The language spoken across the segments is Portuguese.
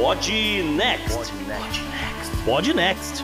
Pod Next. Pod Next.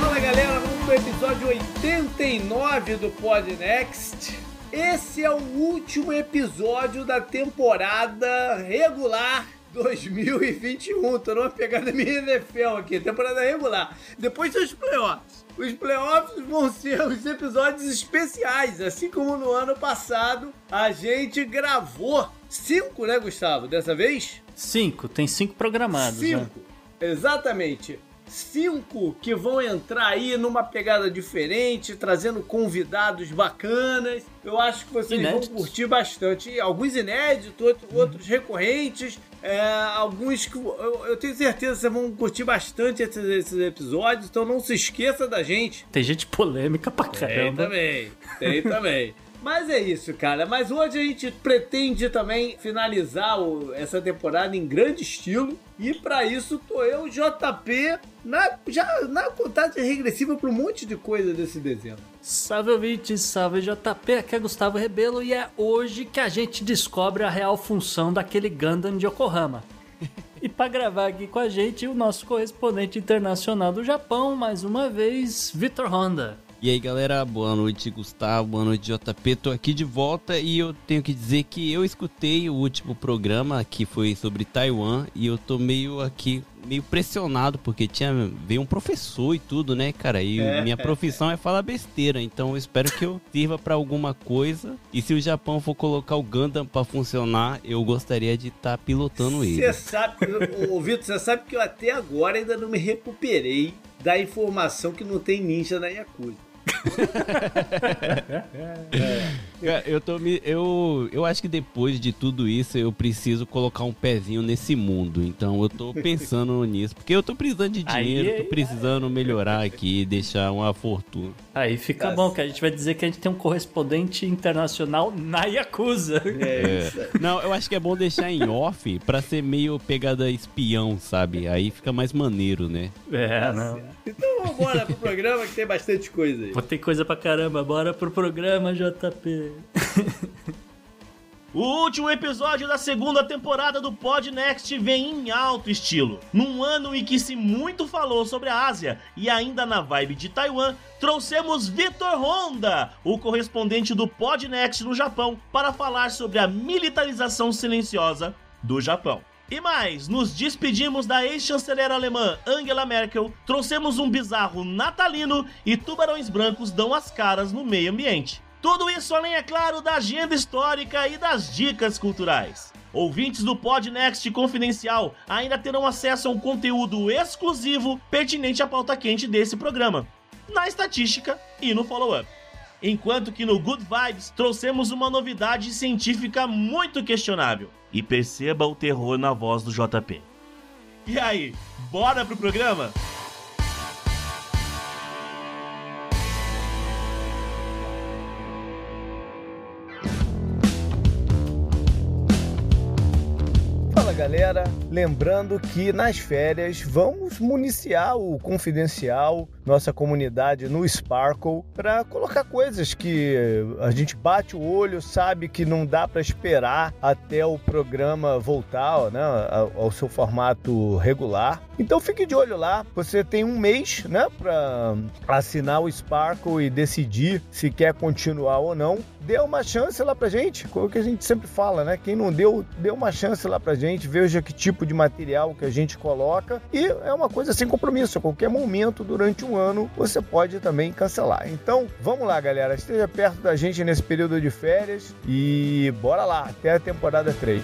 Fala galera, vamos pro episódio 89 do Pod Next. Esse é o último episódio da temporada regular 2021. Tô numa pegada minha NFL aqui, temporada regular. Depois dos playoffs. Os playoffs vão ser os episódios especiais, assim como no ano passado a gente gravou cinco, né, Gustavo? Dessa vez? Cinco, tem cinco programados. Né? Cinco, né? exatamente cinco que vão entrar aí numa pegada diferente, trazendo convidados bacanas. Eu acho que vocês inéditos. vão curtir bastante. Alguns inéditos, outros, outros recorrentes, é, alguns que eu, eu, tenho certeza que vocês vão curtir bastante esses, esses, episódios, então não se esqueça da gente. Tem gente polêmica pra caramba. Tem também, tem também. Mas é isso, cara. Mas hoje a gente pretende também finalizar o, essa temporada em grande estilo. E para isso tô eu, JP, na, já na contagem regressiva para um monte de coisa desse desenho. Salve ouvintes, salve JP, aqui é Gustavo Rebelo e é hoje que a gente descobre a real função daquele Gundam de Yokohama. E para gravar aqui com a gente, o nosso correspondente internacional do Japão, mais uma vez, Vitor Honda. E aí galera, boa noite Gustavo, boa noite JP, tô aqui de volta e eu tenho que dizer que eu escutei o último programa que foi sobre Taiwan e eu tô meio aqui, meio pressionado porque tinha, veio um professor e tudo, né cara, e é, minha profissão é. falar besteira, então eu espero que eu sirva para alguma coisa e se o Japão for colocar o Gundam para funcionar, eu gostaria de estar tá pilotando ele. Você sabe, ô Vitor, você sabe que eu até agora ainda não me recuperei da informação que não tem ninja na Yakuza é. Eu tô me, eu, eu acho que depois de tudo isso eu preciso colocar um pezinho nesse mundo. Então eu tô pensando nisso, porque eu tô precisando de dinheiro, aí, tô precisando aí, melhorar aqui, deixar uma fortuna. Aí fica tá bom que a gente vai dizer que a gente tem um correspondente internacional na Yakuza. É. é. Não, eu acho que é bom deixar em off pra ser meio pegada espião, sabe? Aí fica mais maneiro, né? É, não. Então vamos embora pro programa que tem bastante coisa aí. Vou ter coisa pra caramba, bora pro programa, JP. O último episódio da segunda temporada do Pod Next vem em alto estilo. Num ano em que se muito falou sobre a Ásia e ainda na vibe de Taiwan, trouxemos Vitor Honda, o correspondente do Pod Next no Japão, para falar sobre a militarização silenciosa do Japão. E mais, nos despedimos da ex-chanceler alemã Angela Merkel, trouxemos um bizarro natalino e tubarões brancos dão as caras no meio ambiente. Tudo isso além, é claro, da agenda histórica e das dicas culturais. Ouvintes do Podnext Confidencial ainda terão acesso a um conteúdo exclusivo pertinente à pauta quente desse programa, na estatística e no follow-up. Enquanto que no Good Vibes trouxemos uma novidade científica muito questionável. E perceba o terror na voz do JP. E aí, bora pro programa? Galera. Lembrando que nas férias vamos municiar o Confidencial, nossa comunidade no Sparkle, para colocar coisas que a gente bate o olho, sabe que não dá para esperar até o programa voltar né, ao seu formato regular. Então fique de olho lá. Você tem um mês né, para assinar o Sparkle e decidir se quer continuar ou não. Dê uma chance lá pra gente, como que a gente sempre fala, né? Quem não deu, dê uma chance lá pra gente, veja que tipo de material que a gente coloca e é uma coisa sem compromisso. A qualquer momento durante um ano você pode também cancelar. Então vamos lá, galera, esteja perto da gente nesse período de férias e bora lá até a temporada 3.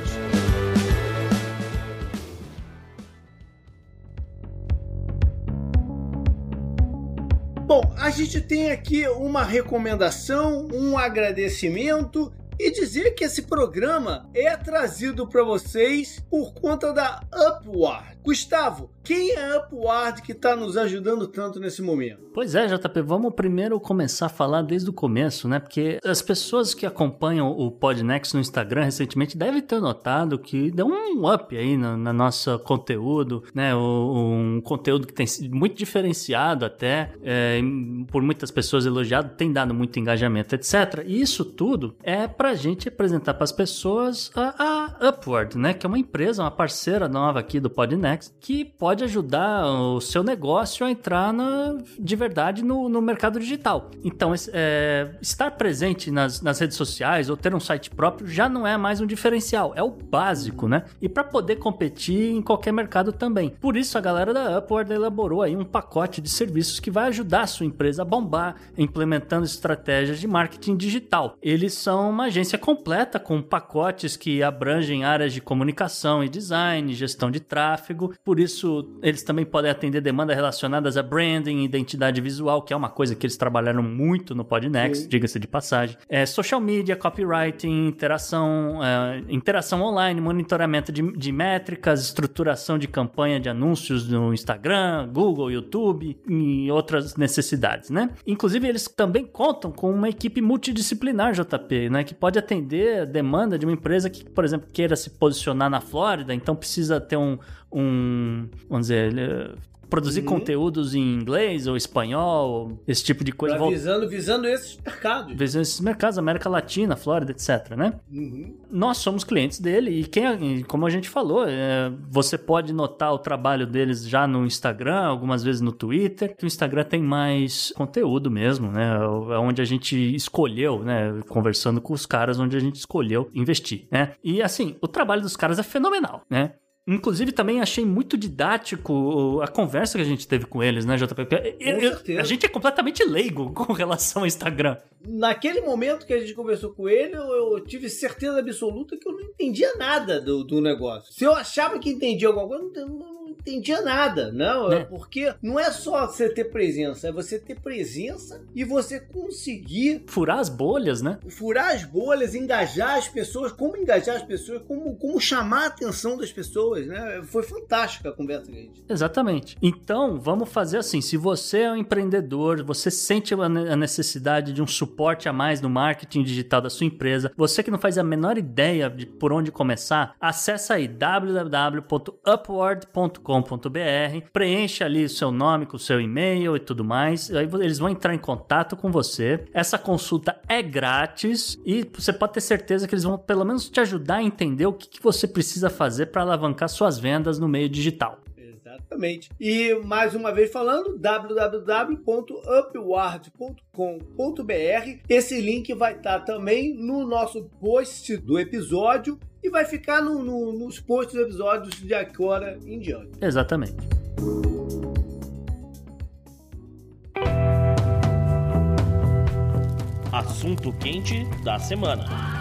Bom, a gente tem aqui uma recomendação, um agradecimento e dizer que esse programa é trazido para vocês por conta da Upward. Gustavo, quem é a Upward que está nos ajudando tanto nesse momento? Pois é, JP, vamos primeiro começar a falar desde o começo, né? Porque as pessoas que acompanham o Podnext no Instagram recentemente devem ter notado que deu um up aí no, no nosso conteúdo, né? Um conteúdo que tem sido muito diferenciado até, é, por muitas pessoas elogiado, tem dado muito engajamento, etc. E isso tudo é para para a gente apresentar para as pessoas a, a, Upward, né? Que é uma empresa, uma parceira nova aqui do Podnext, que pode ajudar o seu negócio a entrar na, de verdade no, no mercado digital. Então, é, estar presente nas, nas redes sociais ou ter um site próprio já não é mais um diferencial, é o básico, né? E para poder competir em qualquer mercado também. Por isso, a galera da Upward elaborou aí um pacote de serviços que vai ajudar a sua empresa a bombar, implementando estratégias de marketing digital. Eles são uma agência completa com pacotes que abrangem áreas de comunicação e design, gestão de tráfego. Por isso, eles também podem atender demandas relacionadas a branding, identidade visual, que é uma coisa que eles trabalharam muito no Podnext, diga-se de passagem. É, social media, copywriting, interação, é, interação online, monitoramento de, de métricas, estruturação de campanha de anúncios no Instagram, Google, YouTube e outras necessidades, né? Inclusive, eles também contam com uma equipe multidisciplinar, JP, né? Que pode atender a demanda de uma empresa que, por exemplo, queira se posicionar na Flórida, então precisa ter um, um vamos dizer, produzir uhum. conteúdos em inglês ou espanhol, esse tipo de coisa. Pra visando, visando esses mercados. Visando esses mercados, América Latina, Flórida, etc, né? Uhum. Nós somos clientes dele e quem, como a gente falou, é, você pode notar o trabalho deles já no Instagram, algumas vezes no Twitter, que o Instagram tem mais conteúdo mesmo, né? É onde a gente escolheu, né? Conversando com os caras, onde a gente escolheu investir, né? E assim, o trabalho dos caras é fenomenal, né? Inclusive, também achei muito didático a conversa que a gente teve com eles, né, JP? A gente é completamente leigo com relação ao Instagram. Naquele momento que a gente conversou com ele, eu, tive certeza absoluta que eu não entendia nada do, do negócio. Se eu achava que entendia alguma coisa, eu não entendia nada, não. É. Porque não é só você ter presença, é você ter presença e você conseguir. Furar as bolhas, né? Furar as bolhas, engajar as pessoas, como engajar as pessoas, como, como chamar a atenção das pessoas, né? Foi fantástica a conversa que a gente. Exatamente. Então, vamos fazer assim: se você é um empreendedor, você sente a necessidade de um suporte a mais no marketing digital da sua empresa, você que não faz a menor ideia de por onde começar, acessa aí www.upward.com preencha ali o seu nome com o seu e-mail e tudo mais, aí eles vão entrar em contato com você. Essa consulta é grátis e você pode ter certeza que eles vão pelo menos te ajudar a entender o que, que você precisa fazer para alavancar suas vendas no meio digital. Exatamente. E mais uma vez falando, www.upward.com.br. Esse link vai estar também no nosso post do episódio e vai ficar no, no, nos posts dos episódios de agora em diante. Exatamente. Assunto quente da semana.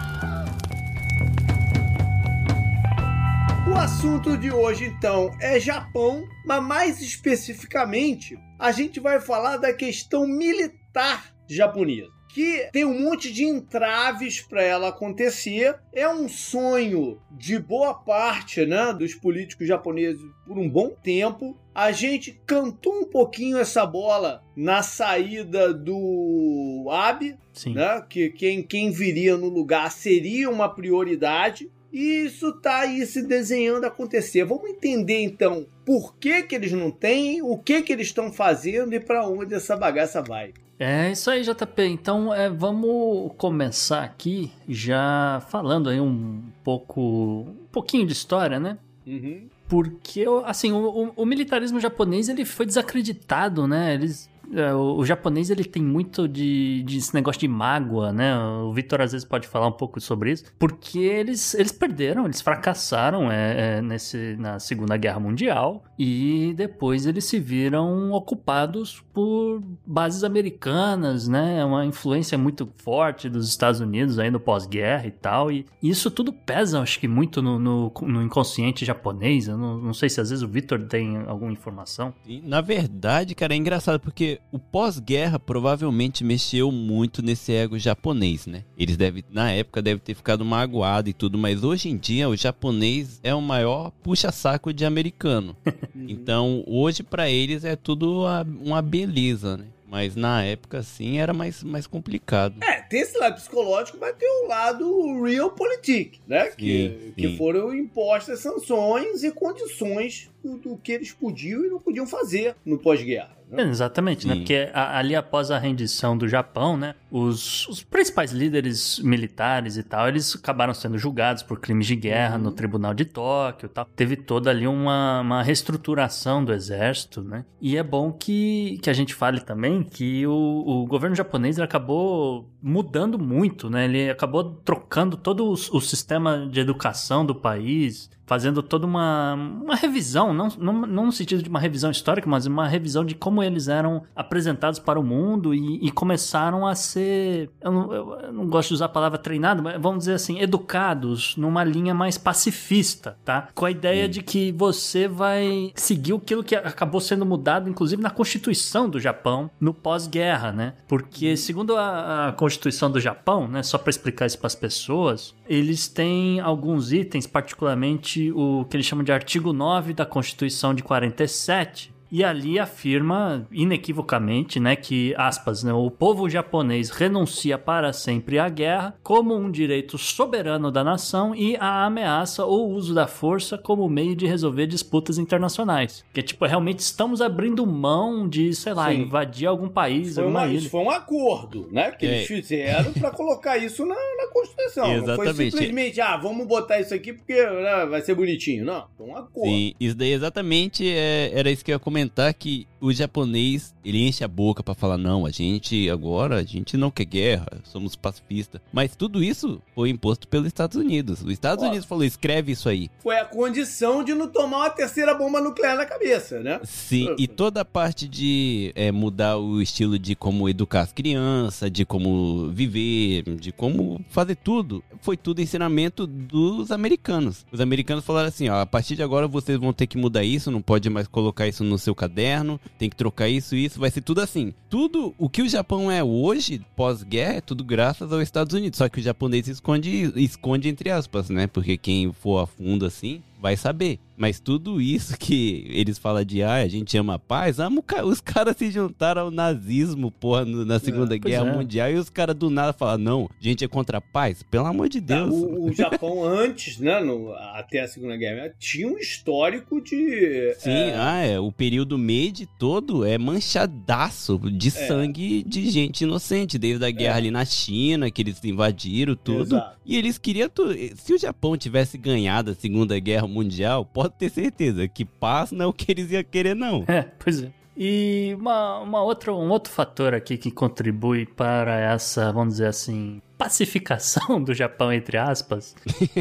O assunto de hoje então é Japão, mas mais especificamente a gente vai falar da questão militar japonesa que tem um monte de entraves para ela acontecer. É um sonho de boa parte né, dos políticos japoneses por um bom tempo. A gente cantou um pouquinho essa bola na saída do Abe, né, que quem, quem viria no lugar seria uma prioridade. E isso tá aí se desenhando acontecer. Vamos entender então por que, que eles não têm, o que, que eles estão fazendo e para onde essa bagaça vai. É isso aí, JP. Então, é, vamos começar aqui já falando aí um pouco, um pouquinho de história, né? Uhum. Porque, assim, o, o, o, militarismo japonês ele foi desacreditado, né? Eles o, o, japonês ele tem muito de, de esse negócio de mágoa, né? O Victor às vezes pode falar um pouco sobre isso, porque eles, eles perderam, eles fracassaram é, é, nesse, na Segunda Guerra Mundial e depois eles se viram ocupados por bases americanas, né? É uma influência muito forte dos Estados Unidos aí no pós-guerra e tal, e isso tudo pesa, acho que muito no, no, no inconsciente japonês. Eu não, não sei se às vezes o Victor tem alguma informação. Na verdade, cara, é engraçado porque o pós-guerra provavelmente mexeu muito nesse ego japonês, né? Eles devem, na época, devem ter ficado magoados e tudo, mas hoje em dia o japonês é o maior puxa-saco de americano. então, hoje para eles é tudo uma beleza, né? Mas na época, sim, era mais, mais complicado. É, tem esse lado psicológico, mas tem o lado realpolitik, né? Sim, que, sim. que foram impostas sanções e condições do, do que eles podiam e não podiam fazer no pós-guerra. Né? Exatamente, né? Sim. né? Porque a, ali após a rendição do Japão, né? Os, os, principais líderes militares e tal, eles acabaram sendo julgados por crimes de guerra uhum. no Tribunal de Tóquio e tal. Teve toda ali uma, uma reestruturação do exército, né? E é bom que, que a gente fale também que o, o governo japonês acabou mudando muito, né? Ele acabou trocando todo o, o sistema de educação do país, fazendo toda uma, uma revisão, não, não, não no sentido de uma revisão histórica, mas uma revisão de como eles eram apresentados para o mundo e, e começaram a ser, eu não, eu não, gosto de usar a palavra treinado, mas vamos dizer assim, educados numa linha mais pacifista, tá? Com a ideia de que você vai seguir aquilo que acabou sendo mudado, inclusive na Constituição do Japão, no pós-guerra, né? Porque segundo a, a Constituição do Japão, né, só para explicar isso para as pessoas, eles têm alguns itens, particularmente o que eles chamam de artigo 9 da Constituição de 47, e ali afirma inequivocamente, né, que aspas, né, o povo japonês renuncia para sempre à guerra como um direito soberano da nação e à ameaça ou uso da força como meio de resolver disputas internacionais. Que tipo, realmente estamos abrindo mão de, sei lá, Sim. invadir algum país, foi alguma uma, ilha. Isso foi um acordo, né, que é. eles fizeram para colocar isso na, na Constituição. Exatamente. Não foi simplesmente, ah, vamos botar isso aqui porque né, vai ser bonitinho. Não, foi um acordo. Sim, isso daí exatamente é, era isso que eu ia comentar que o japonês, ele enche a boca para falar não, a gente agora, a gente não quer guerra, somos pacifistas. Mas tudo isso foi imposto pelos Estados Unidos. Os Estados Unidos falou, escreve isso aí. Foi a condição de não tomar uma terceira bomba nuclear na cabeça, né? Sim, e toda a parte de é, mudar o estilo de como educar as crianças, de como viver, de como fazer tudo, foi tudo ensinamento dos americanos. Os americanos falaram assim, ó, a partir de agora vocês vão ter que mudar isso, não pode mais colocar isso no seu caderno, tem que trocar isso e isso, vai ser tudo assim. Tudo o que o Japão é hoje, pós-guerra, é tudo graças aos Estados Unidos. Só que o japonês esconde, esconde entre aspas, né? Porque quem for a fundo assim, vai saber. Mas tudo isso que eles falam de ah, a gente ama a paz, amo, os caras se juntaram ao nazismo, porra, na Segunda é, Guerra é. Mundial, e os caras do nada falam, não, a gente é contra a paz, pelo amor de Deus. o, o, Japão antes, né, no, até a Segunda Guerra, tinha um histórico de... Sim, é... ah, é, o período Meiji todo é manchadaço de é. sangue de gente inocente, desde a guerra é. ali na China, que eles invadiram tudo, Exato. e eles queriam, tu... se o Japão tivesse ganhado a Segunda Guerra Mundial, pode ter certeza que paz não é o que eles iam querer, não. É, pois é. E uma, uma outra, um outro fator aqui que contribui para essa, vamos dizer assim, pacificação do Japão, entre aspas.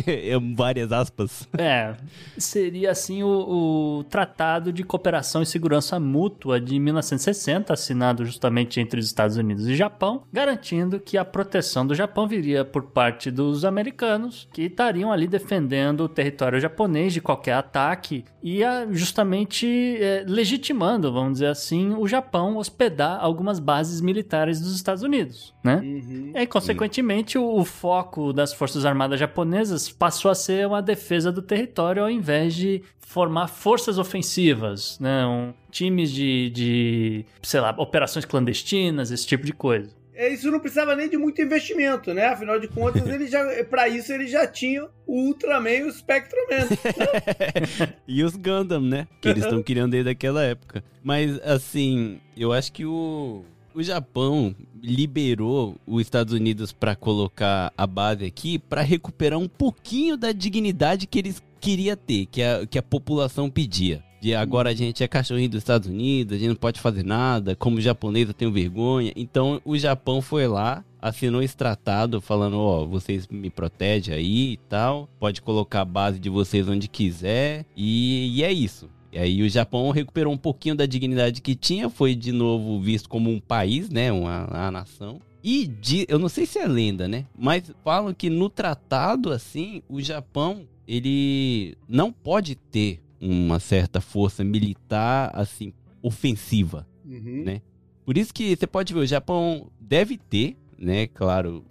várias aspas. É. Seria assim o, o, Tratado de Cooperação e Segurança Mútua de 1960, assinado justamente entre os Estados Unidos e Japão, garantindo que a proteção do Japão viria por parte dos americanos, que estariam ali defendendo o território japonês de qualquer ataque e justamente é, legitimando, vamos dizer assim, o Japão hospedar algumas bases militares dos Estados Unidos, né? Uhum. E consequentemente, recentemente o, o, foco das Forças Armadas japonesas passou a ser uma defesa do território ao invés de formar forças ofensivas, né? Um, times de, de, sei lá, operações clandestinas, esse tipo de coisa. É, isso não precisava nem de muito investimento, né? Afinal de contas, ele já, para isso ele já tinha o Ultraman e o Spectroman. e os Gundam, né? Que eles estão criando desde aquela época. Mas, assim, eu acho que o o Japão liberou os Estados Unidos para colocar a base aqui para recuperar um pouquinho da dignidade que eles queriam ter, que a, que a população pedia. De agora a gente é cachorrinho dos Estados Unidos, a gente não pode fazer nada, como japonês eu tenho vergonha. Então o Japão foi lá, assinou esse tratado falando, ó, oh, vocês me protegem aí e tal, pode colocar a base de vocês onde quiser, e, e é isso. E aí o Japão recuperou um pouquinho da dignidade que tinha, foi de novo visto como um país, né, uma, uma nação. E de, eu não sei se é lenda, né, mas falam que no tratado assim, o Japão ele não pode ter uma certa força militar assim ofensiva, uhum. né? Por isso que você pode ver o Japão deve ter, né, claro,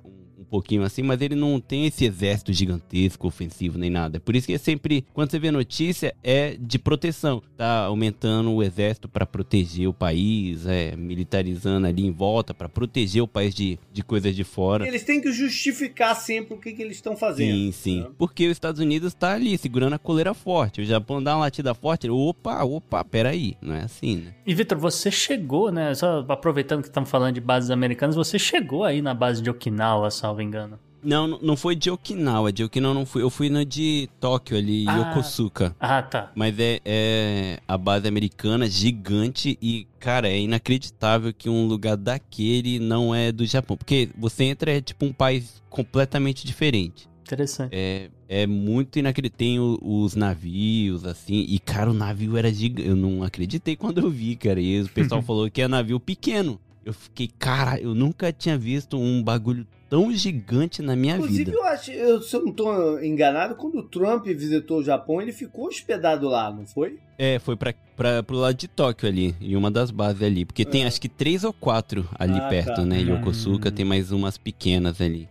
pouquinho assim, mas ele não tem esse exército gigantesco, ofensivo, nem nada. Por isso que é sempre, quando você vê notícia, é de proteção. Tá aumentando o exército para proteger o país, é militarizando ali em volta para proteger o país de, de coisas de fora. Eles têm que justificar sempre o que, que eles estão fazendo. Sim, sim. Né? Porque os Estados Unidos está ali segurando a coleira forte. O Japão dá uma latida forte, opa, opa, peraí. Não é assim, né? E Vitor, você chegou, né? Só aproveitando que estamos falando de bases americanas, você chegou aí na base de Okinawa, salvo engano. Não, não foi de Okinawa. De Okinawa não fui. Eu fui no de Tóquio ali, ah, Yokosuka. Ah, tá. Mas é, é a base americana gigante e, cara, é inacreditável que um lugar daquele não é do Japão. Porque você entra, é tipo um país completamente diferente. Interessante. É, é muito inacreditável. Tem o, os navios, assim. E, cara, o navio era gigante. Eu não acreditei quando eu vi, cara. E o pessoal falou que é navio pequeno. Eu fiquei, cara, eu nunca tinha visto um bagulho tão gigante na minha Inclusive, vida. Inclusive, eu acho, eu, se eu não estou enganado, quando o Trump visitou o Japão, ele ficou hospedado lá, não foi? É, foi pra, pra, pro lado de Tóquio ali, em uma das bases ali. Porque é. tem acho que três ou quatro ali ah, perto, tá. né? Yokosuka, hum. tem mais umas pequenas ali.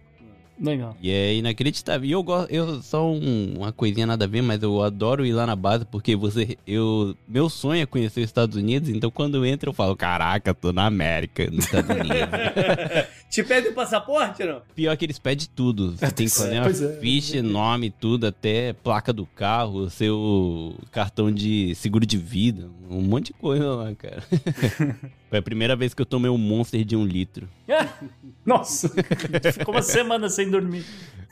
Legal. E é inacreditável. E eu gosto, eu só um, uma coisinha nada a ver, mas eu adoro ir lá na base porque você, eu, meu sonho é conhecer os Estados Unidos, então quando eu entro eu falo, caraca, tô na América, nos Estados Unidos. Te pede o passaporte, não? Pior que eles pedem tudo. Você tem que fazer uma é. ficha, nome, tudo, até placa do carro, seu cartão de seguro de vida, um monte de coisa lá, cara. Foi a primeira vez que eu tomei um Monster de um litro. Nossa! Ficou uma semana sem dormir.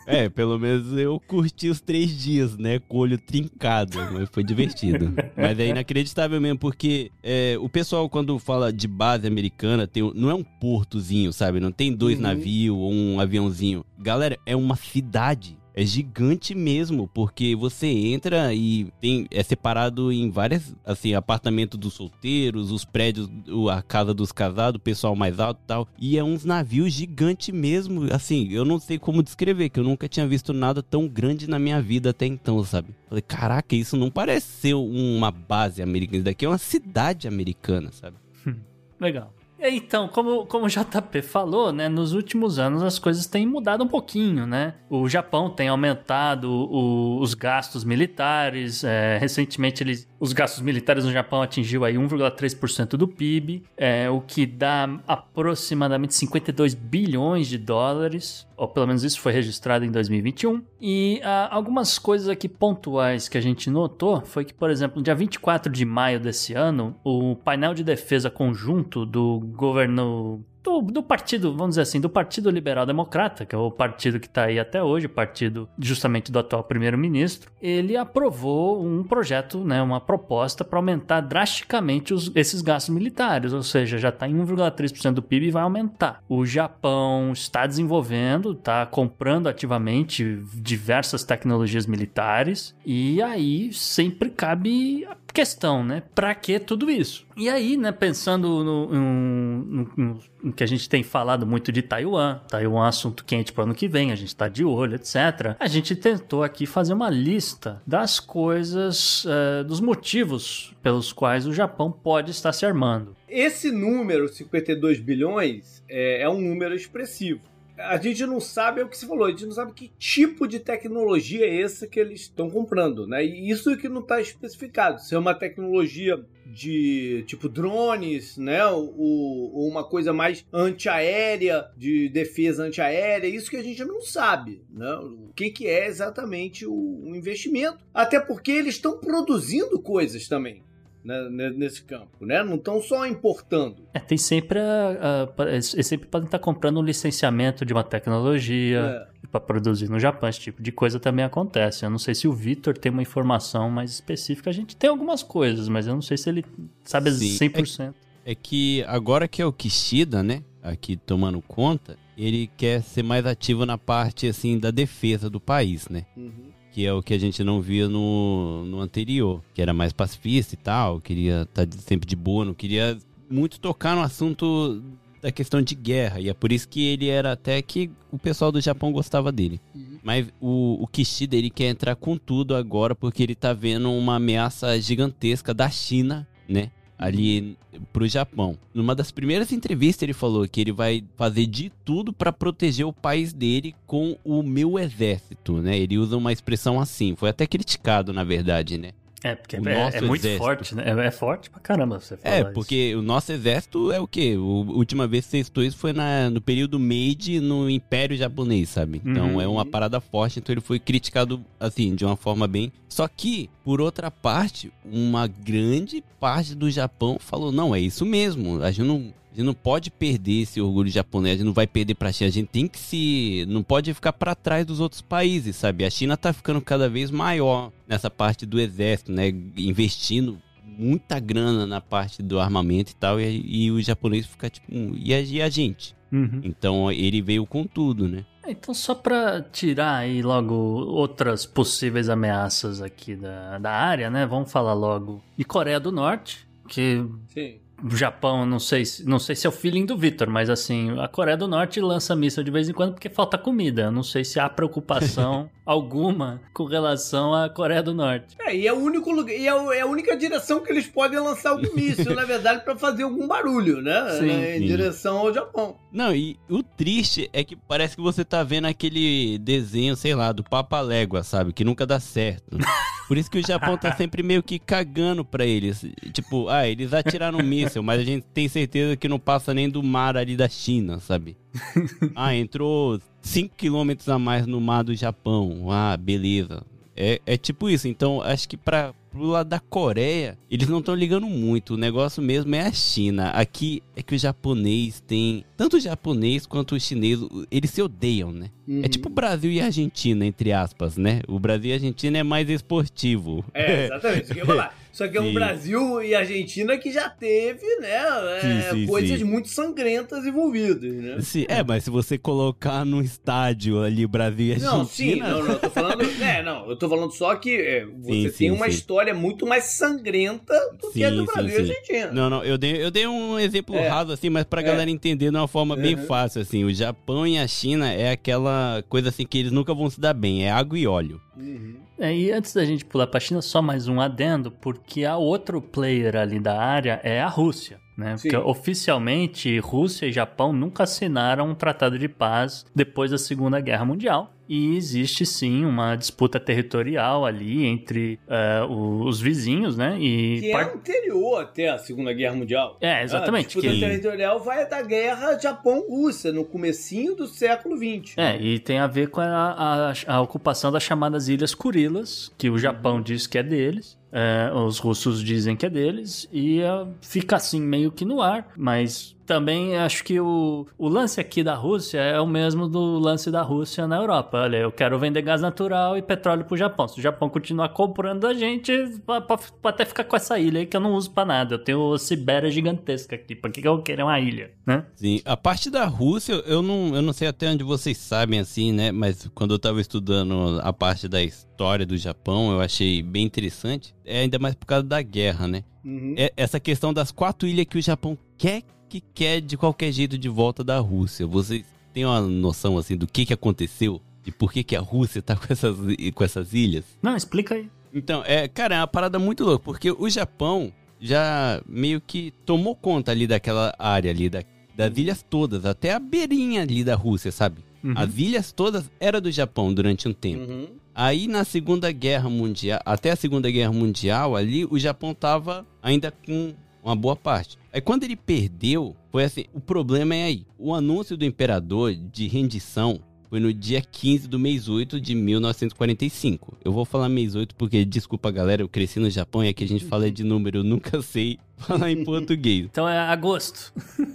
É, pelo menos eu curti os três dias, né? Com o olho trincado, mas foi divertido. mas é inacreditável mesmo, porque é, o pessoal, quando fala de base americana, tem, não é um portozinho, sabe? Não tem dois uhum. navios ou um aviãozinho. Galera, é uma cidade é gigante mesmo, porque você entra e tem é separado em várias, assim, apartamentos dos solteiros, os prédios, a casa dos casados, o pessoal mais alto e tal. E é uns navios gigante mesmo, assim, eu não sei como descrever, que eu nunca tinha visto nada tão grande na minha vida até então, sabe? Falei, caraca, isso não parece ser uma base americana, isso daqui é uma cidade americana, sabe? Legal. Então, como, como o JP falou, né, nos últimos anos as coisas têm mudado um pouquinho, né? O Japão tem aumentado o, os gastos militares, é, recentemente eles, os gastos militares no Japão atingiu aí 1,3% do PIB, é, o que dá aproximadamente 52 bilhões de dólares, ou pelo menos isso foi registrado em 2021. E ah, algumas coisas aqui pontuais que a gente notou foi que, por exemplo, no dia 24 de maio desse ano, o painel de defesa conjunto do governo do, do, partido, vamos dizer assim, do Partido Liberal Democrata, que é o partido que está aí até hoje, o partido justamente do atual primeiro-ministro, ele aprovou um projeto, né, uma proposta para aumentar drasticamente os, esses gastos militares, ou seja, já está em 1,3% do PIB e vai aumentar. O Japão está desenvolvendo, está comprando ativamente diversas tecnologias militares e aí sempre cabe questão, né? Para que tudo isso? E aí, né, pensando no, no, no, no, que a gente tem falado muito de Taiwan, Taiwan é um assunto quente para ano que vem, a gente está de olho, etc. A gente tentou aqui fazer uma lista das coisas, uh, dos motivos pelos quais o Japão pode estar se armando. Esse número, 52 bilhões, é, é um número expressivo a gente não sabe é o que se falou, a gente não sabe que tipo de tecnologia é essa que eles estão comprando, né? E isso é que não está especificado. Se é uma tecnologia de tipo drones, né? Ou, ou uma coisa mais antiaérea, de defesa antiaérea, isso que a gente não sabe, né? O que, que é exatamente o, o investimento. Até porque eles estão produzindo coisas também né, nesse campo, né? Não estão só importando. É, tem sempre a, a, eles sempre podem estar comprando um licenciamento de uma tecnologia é. para produzir no Japão. Esse tipo de coisa também acontece. Eu não sei se o Vitor tem uma informação mais específica. A gente tem algumas coisas, mas eu não sei se ele sabe Sim. 100%. É, é que agora que é o Kishida, né? Aqui tomando conta, ele quer ser mais ativo na parte assim da defesa do país, né? Uhum que é o que a gente não via no, no anterior, que era mais pacifista e tal, queria estar tá sempre de boa, não queria muito tocar no assunto da questão de guerra, e é por isso que ele era até que o pessoal do Japão gostava dele. Uhum. Mas o, o Kishida, ele quer entrar com tudo agora, porque ele tá vendo uma ameaça gigantesca da China, né? Ali pro Japão. Numa das primeiras entrevistas ele falou que ele vai fazer de tudo para proteger o país dele com o meu exército, né? Ele usa uma expressão assim, foi até criticado na verdade, né? É, porque é, é, muito exército. forte, né? É, é, forte pra caramba você falar É, porque isso. o nosso exército é o quê? A última vez que você estou isso foi na, no período Meiji, no Império Japonês, sabe? Então uhum. é uma parada forte, então ele foi criticado, assim, de uma forma bem... Só que, por outra parte, uma grande parte do Japão falou, não, é isso mesmo, a gente não a gente não pode perder esse orgulho japonês, a gente não vai perder pra China, a gente tem que se. Não pode ficar para trás dos outros países, sabe? A China tá ficando cada vez maior nessa parte do exército, né? Investindo muita grana na parte do armamento e tal, e, e o japonês fica tipo, e a, e a gente? Uhum. Então ele veio com tudo, né? É, então, só para tirar aí logo outras possíveis ameaças aqui da, da área, né? Vamos falar logo de Coreia do Norte, que Sim Japão, não sei, não sei se é o feeling do Victor, mas assim, a Coreia do Norte lança míssil de vez em quando porque falta comida. Eu não sei se há preocupação alguma com relação à Coreia do Norte. É, e é o único lugar, e é, é a única direção que eles podem lançar algum míssil, na verdade, para fazer algum barulho, né? Sim, né? Em sim. direção ao Japão. Não, e o triste é que parece que você tá vendo aquele desenho, sei lá, do Papa Légua, sabe? Que nunca dá certo. Por isso que o Japão tá sempre meio que cagando pra eles. Tipo, ah, eles atiraram um míssil, mas a gente tem certeza que não passa nem do mar ali da China, sabe? ah, entrou 5 quilômetros a mais no mar do Japão. Ah, beleza. É, é tipo isso. Então, acho que para pro lado da Coreia, eles não estão ligando muito. O negócio mesmo é a China. Aqui é que o japonês tem. Tanto o japonês quanto o chinês, eles se odeiam, né? Uhum. É tipo Brasil e Argentina, entre aspas, né? O Brasil e Argentina é mais esportivo. É, exatamente. Isso que eu ia falar. Só que é um Brasil e Argentina que já teve, né, é, sim, sim, coisas muito sangrentas envolvidas, né? Sim, é, mas se você colocar no estádio ali Brasil e Argentina... Não, sim, não, não, eu tô falando... é, não, eu tô falando só que é, você tem uma história muito mais sangrenta do que a do Brasil e Argentina. Não, não, eu dei, eu dei um exemplo é. raso, assim, mas pra é. galera entender de uma forma uhum. bem fácil, assim, o Japão e a China é aquela coisa, assim, que eles nunca vão se dar bem, é água e óleo. Uhum. É, e antes da gente pular para a China, só mais um adendo, porque a outro player ali da área é a Rússia. Né? Porque oficialmente Rússia e Japão nunca assinaram um tratado de paz depois da Segunda Guerra Mundial. E existe sim uma disputa territorial ali entre uh, os vizinhos, né? E que é part... é anterior até a Segunda Guerra Mundial. É, exatamente. A disputa que... territorial vai da guerra Japão-Rússia, no comecinho do século XX. É, e tem a ver com a, a, a ocupação das chamadas Ilhas Kurilas, que o Japão uhum. diz que é deles. É, os russos dizem que é deles e uh, fica assim meio que no ar, mas também acho que o, o lance aqui da Rússia é o mesmo do lance da Rússia na Europa. Olha, eu quero vender gás natural e petróleo pro Japão. Se o Japão continuar comprando da gente, pode até ficar com essa ilha aí que eu não uso para nada. Eu tenho Sibéria gigantesca aqui. Por que, que eu quero uma ilha, né? Sim, a parte da Rússia, eu não, eu não sei até onde vocês sabem assim, né? Mas quando eu tava estudando a parte da história do Japão, eu achei bem interessante. É ainda mais por causa da guerra, né? Uhum. É, essa questão das quatro ilhas que o Japão quer que quer de qualquer jeito de volta da Rússia. Vocês têm uma noção assim do que, que aconteceu? De por que, que a Rússia tá com essas, com essas ilhas? Não, explica aí. Então, é, cara, é uma parada muito louca, porque o Japão já meio que tomou conta ali daquela área ali, da, das ilhas todas, até a beirinha ali da Rússia, sabe? Uhum. As ilhas todas eram do Japão durante um tempo. Uhum. Aí na Segunda Guerra Mundial, até a Segunda Guerra Mundial ali, o Japão tava ainda com uma boa parte. Aí quando ele perdeu, foi assim, o problema é aí. O anúncio do imperador de rendição foi no dia 15 do mês 8 de 1945. Eu vou falar mês 8 porque, desculpa galera, eu cresci no Japão e aqui a gente fala de número, eu nunca sei falar em português. Então é agosto.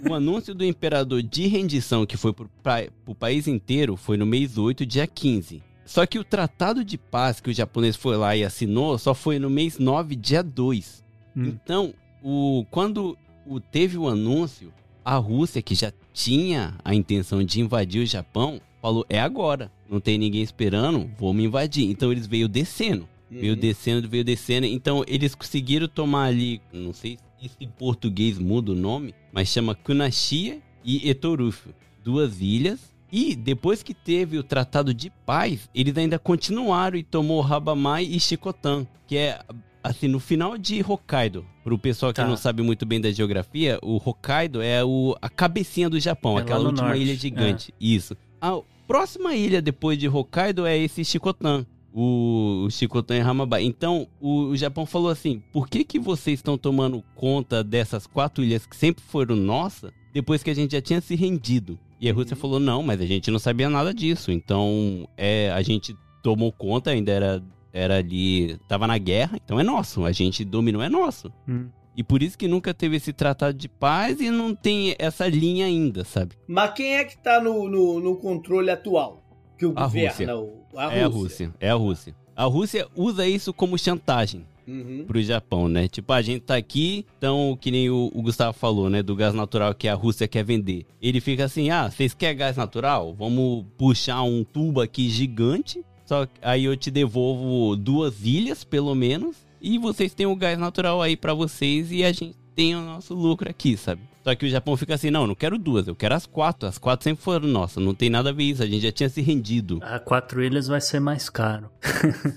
o anúncio do imperador de rendição, que foi pro, pra, pro país inteiro, foi no mês 8, dia 15. Só que o tratado de paz que o japonês foi lá e assinou só foi no mês 9, dia 2. Hum. Então, o, quando o, teve o anúncio, a Rússia, que já tinha a intenção de invadir o Japão, falou: é agora, não tem ninguém esperando, vamos invadir. Então eles veio descendo. Uhum. Veio descendo, veio descendo. Então eles conseguiram tomar ali, não sei se em português muda o nome, mas chama Kunashia e Etorufu. Duas ilhas. E depois que teve o Tratado de Paz, eles ainda continuaram e tomou Rabamai e Chicotan, que é assim, no final de Hokkaido, pro pessoal que Tá. não sabe muito bem da geografia, o Hokkaido é o, a cabecinha do Japão, É aquela no última norte, ilha gigante. Isso. A próxima ilha depois de Hokkaido é esse Shikotan. O, o Shikotan e Hamabai. Então, o, o Japão falou assim: por que, que vocês estão tomando conta dessas quatro ilhas que sempre foram nossas, depois que a gente já tinha se rendido? E a Rússia falou: não, mas a gente não sabia nada disso. Então, é, a gente tomou conta, ainda era, era ali. Tava na guerra, então é nosso. A gente dominou, é nosso. Hum. E por isso que nunca teve esse tratado de paz e não tem essa linha ainda, sabe? Mas quem é que tá no, no, no controle atual? Que o A governa? Rússia. O, a É a Rússia, é a Rússia. A Rússia usa isso como chantagem Uhum. pro Japão, né? Tipo, a gente tá aqui, então, que nem o, o Gustavo falou, né? Do gás natural que a Rússia quer vender. Ele fica assim, ah, vocês querem gás natural? Vamos puxar um tubo aqui gigante, só aí eu te devolvo duas ilhas, pelo menos, e vocês têm o gás natural aí pra vocês e a gente tem o nosso lucro aqui, sabe? Só que o Japão fica assim, não, não quero duas, eu quero as quatro. As quatro sempre foram nossas, não tem nada a ver isso, a gente já tinha se rendido. A quatro ilhas vai ser mais caro.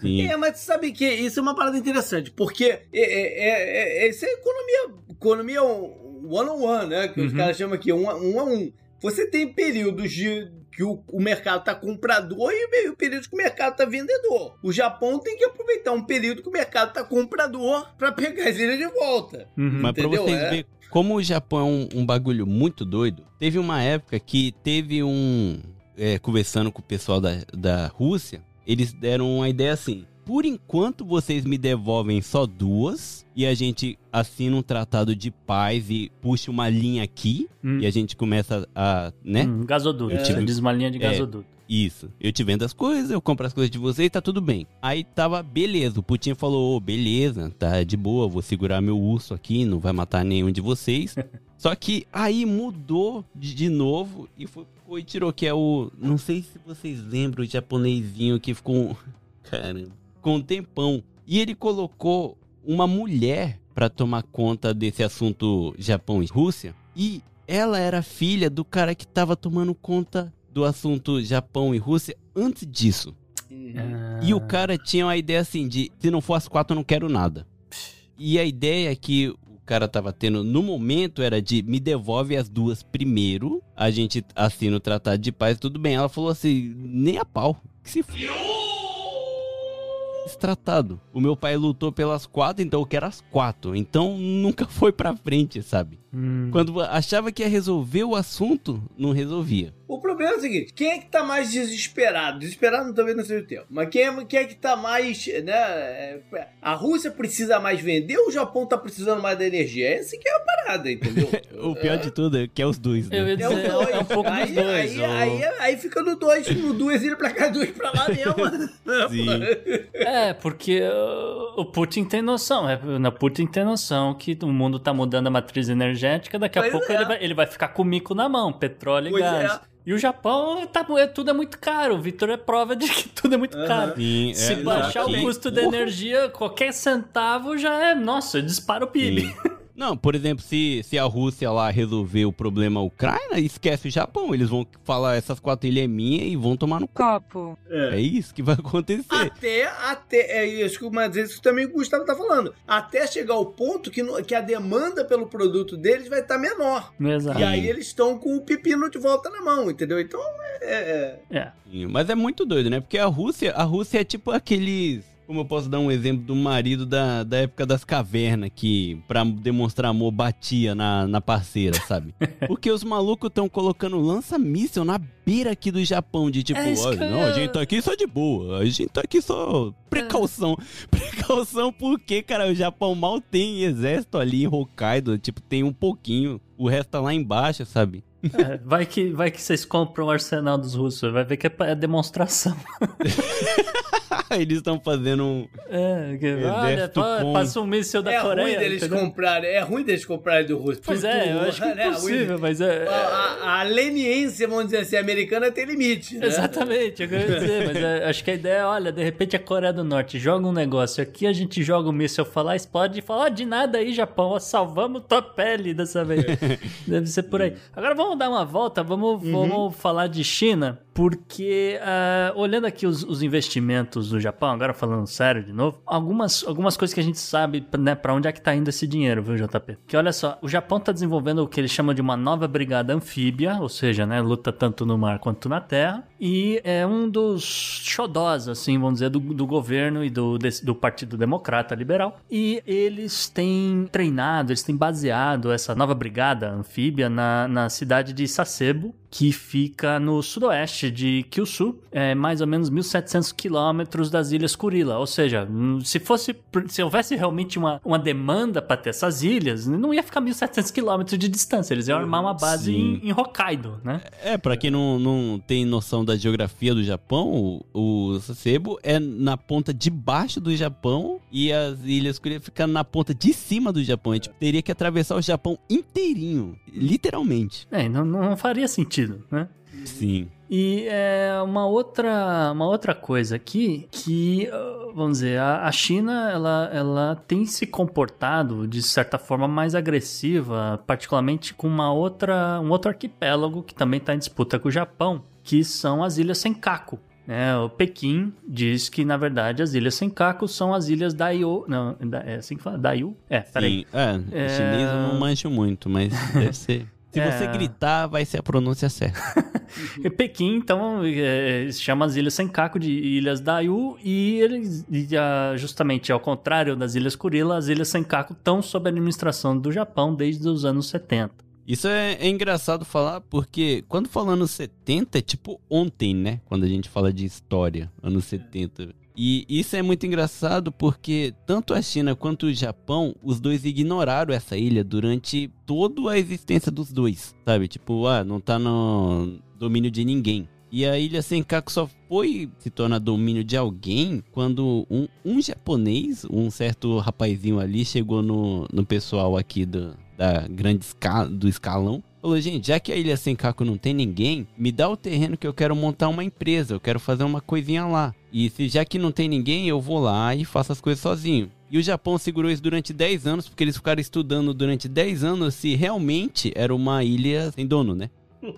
Sim. É, mas sabe que isso é uma parada interessante, porque é, é, é, é, isso é economia, economia one-on-one, né? Que os Uhum. caras chamam aqui, um a um, a um. Você tem períodos de que o, o mercado tá comprador e o período que o mercado tá vendedor. O Japão tem que aproveitar um período que o mercado tá comprador pra pegar as ilhas de volta. Uhum. Mas pra Entendeu? vocês É. verem como o Japão é um, um bagulho muito doido, teve uma época que teve um. é, conversando com o pessoal da, da Rússia, eles deram uma ideia assim. Por enquanto vocês me devolvem só duas e a gente assina um tratado de paz e puxa uma linha aqui Hum. e a gente começa a, né? Hum, gasoduto. É. Diz uma linha de É. Isso. Eu te vendo as coisas, eu compro as coisas de vocês, tá tudo bem. Aí tava beleza. O Putin falou: Ô, beleza, tá de boa, vou segurar meu urso aqui, não vai matar nenhum de vocês. Só que aí mudou de, novo e foi, foi e tirou, que é o. Não sei se vocês lembram o japonesinho que ficou. Caramba. Com um tempão. E ele colocou uma mulher pra tomar conta desse assunto Japão e Rússia. E ela era filha do cara que tava tomando conta do assunto Japão e Rússia antes disso. Ah. E o cara tinha uma ideia assim de, se não for as quatro eu não quero nada. E a ideia que o cara tava tendo no momento era de me devolve as duas primeiro, a gente assina o tratado de paz, tudo bem. Ela falou assim, nem a pau, que se f... Esse tratado. O meu pai lutou pelas quatro, então eu quero as quatro. Então nunca foi pra frente, sabe? Hum. Quando achava que ia resolver o assunto, não resolvia. O problema é o seguinte: quem é que tá mais desesperado? Desesperado talvez não seja o termo, mas quem é, quem é que tá mais. Né, é, a Rússia precisa mais vender ou o Japão tá precisando mais da energia? Essa que é a parada, entendeu? O pior de tudo é que é os dois, né? É o dizer, dois. é um pouco aí, dos dois. Aí, o- aí, aí fica no dois, no duas ilhas pra cá, duas pra lá mesmo. Sim. É, porque o Putin tem noção. É, o Putin tem noção que o mundo tá mudando a matriz energética, daqui a Pois pouco é. ele, vai, ele vai ficar com o mico na mão, petróleo e Pois gás. é. E o Japão, tá, é, tudo é muito caro. O Vitor é prova de que tudo é muito Aham. caro. Sim, Se é, baixar não, o custo da energia, qualquer centavo já é. Nossa, dispara o PIB. Não, por exemplo, se, se a Rússia lá resolver o problema Ucrânia, esquece o Japão. Eles vão falar essas quatro ilhas é minha e vão tomar no copo, É isso que vai acontecer. Até, até, é isso que mas isso também o Gustavo tá falando. Até chegar ao ponto que, no- que a demanda pelo produto deles vai estar menor. Exato. E aí eles estão com o pepino de volta na mão, entendeu? Então, é. é- É. Sim, Mas é muito doido, né? Porque a Rússia, a Rússia é tipo aqueles. Como eu posso dar um exemplo do marido da, da época das cavernas, que pra demonstrar amor batia na, na parceira, sabe? Porque os malucos estão colocando lança-míssel na beira aqui do Japão, de tipo, É isso "Olha, que eu não, a gente tá aqui só de boa, a gente tá aqui só precaução. Precaução porque, cara, o Japão mal tem exército ali em Hokkaido, tipo, tem um pouquinho, o resto tá lá embaixo, sabe? É, vai, que, vai que vocês compram o arsenal dos russos, vai ver que é, é demonstração. Eles estão fazendo um... É, que, olha, com- passa um míssil da é Coreia. ruim deles entendeu? comprarem. É ruim deles comprarem do russo. Pois é, eu acho que é impossível, mas é. A, a, a leniência, vamos dizer assim, americana tem limite. Né? Exatamente, é o que eu ia dizer, mas é, acho que a ideia é, olha, de repente a Coreia do Norte joga um negócio aqui, a gente joga o míssil falar, explode e fala, ó, de nada aí, Japão, ó, salvamos tua pele dessa vez. Deve ser por aí. Agora vamos vamos dar uma volta, vamos, uhum. vamos falar de China, porque uh, olhando aqui os, os, investimentos do Japão, agora falando sério de novo, algumas, algumas coisas que a gente sabe, né, para onde é que tá indo esse dinheiro, viu, JP? Que olha só, o Japão tá desenvolvendo o que eles chamam de uma nova brigada anfíbia, ou seja, né, luta tanto no mar quanto na terra, e é um dos xodós, assim, vamos dizer, do, do governo e do, desse, do Partido Democrata Liberal, e eles têm treinado, eles têm baseado essa nova brigada anfíbia na, na cidade de Sasebo, que fica no sudoeste de Kyushu, é mais ou menos 1.700 quilômetros das Ilhas Kurila. Ou seja, se fosse, se houvesse realmente uma, uma demanda para ter essas ilhas, não ia ficar 1.700 quilômetros de distância. Eles iam armar uma base em, em, Hokkaido, né? É, para quem não, não tem noção da geografia do Japão, o, o Sasebo é na ponta de baixo do Japão e as Ilhas Kurila ficam na ponta de cima do Japão. A gente teria que atravessar o Japão inteirinho, literalmente. É, não, não faria sentido, né? Sim. E é uma outra, uma outra coisa aqui que, vamos dizer, a, a China ela, ela tem se comportado de certa forma mais agressiva, particularmente com uma outra, um outro arquipélago que também está em disputa com o Japão, que são as Ilhas Senkaku. É, o Pequim diz que, na verdade, as ilhas Senkaku são as ilhas Daiu. Não, é assim que fala? Daiu? É, peraí. Sim, é, é... chinês eu não manjo muito, mas deve ser. Se é... você gritar, vai ser a pronúncia certa. Pequim, então, é, se chama as Ilhas Senkaku de Ilhas Dayu, e eles, justamente ao contrário das Ilhas Kurila, as Ilhas Senkaku estão sob a administração do Japão desde os anos 70. Isso é, é, engraçado falar porque quando fala anos 70 é tipo ontem, né? Quando a gente fala de história, anos 70. E isso é muito engraçado porque tanto a China quanto o Japão, os dois ignoraram essa ilha durante toda a existência dos dois, sabe? Tipo, ah, não tá no domínio de ninguém. E a ilha Senkaku só foi se tornar domínio de alguém quando um, um japonês, um certo rapazinho ali, chegou no, no pessoal aqui do, da grande escala, do escalão Falou, gente, já que a Ilha Senkaku não tem ninguém, me dá o terreno que eu quero montar uma empresa, eu quero fazer uma coisinha lá. E se já que não tem ninguém, eu vou lá e faço as coisas sozinho. E o Japão segurou isso durante 10 anos, porque eles ficaram estudando durante 10 anos se realmente era uma ilha sem dono, né?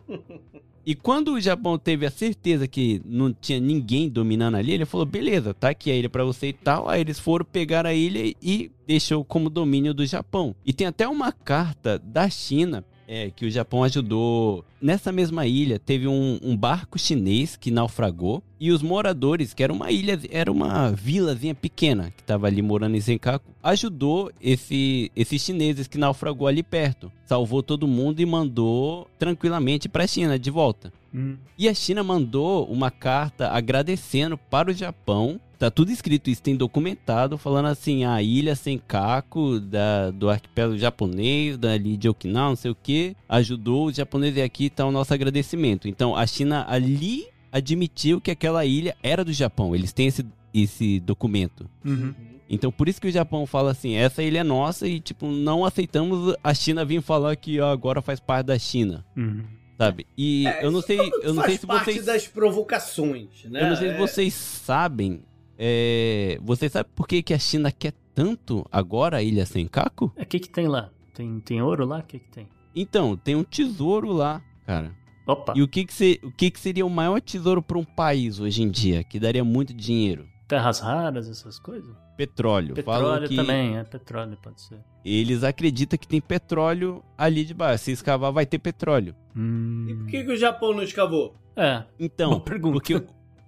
E quando o Japão teve a certeza que não tinha ninguém dominando ali, ele falou: beleza, tá aqui a ilha para você e tal. Aí eles foram pegar a ilha e deixou como domínio do Japão. E tem até uma carta da China é, que o Japão ajudou. Nessa mesma ilha, teve um, um, barco chinês que naufragou. E os moradores, que era uma ilha, era uma vilazinha pequena que estava ali morando em Senkaku, ajudou esse, esses chineses que naufragou ali perto. Salvou todo mundo e mandou tranquilamente para a China de volta. Hum. E a China mandou uma carta agradecendo para o Japão Tá tudo escrito isso, tem documentado, falando assim, a ilha Senkaku da, do arquipélago japonês, dali de Okinawa, não sei o que, ajudou os japoneses e aqui tá o nosso agradecimento. Então, a China ali admitiu que aquela ilha era do Japão, eles têm esse, esse documento. Uhum. Então, por isso que o Japão fala assim, essa ilha é nossa e, tipo, não aceitamos a China vir falar que ó, agora faz parte da China. Uhum sabe? E é, eu não sei, eu não sei se vocês das provocações, né? Eu não sei se é. vocês sabem é, você sabe por que, que a China quer tanto agora a ilha Senkaku? O é, que, que tem lá? Tem, tem ouro lá? O que, que tem? Então, tem um tesouro lá, cara. Opa! E o que, que, se, o que, que seria o maior tesouro para um país hoje em dia, que daria muito dinheiro? Terras raras, essas coisas? Petróleo. Petróleo que também, é petróleo, pode ser. Eles acreditam que tem petróleo ali de baixo. Se escavar, vai ter petróleo. Hum... E por que, que o Japão não escavou? É. Então, porque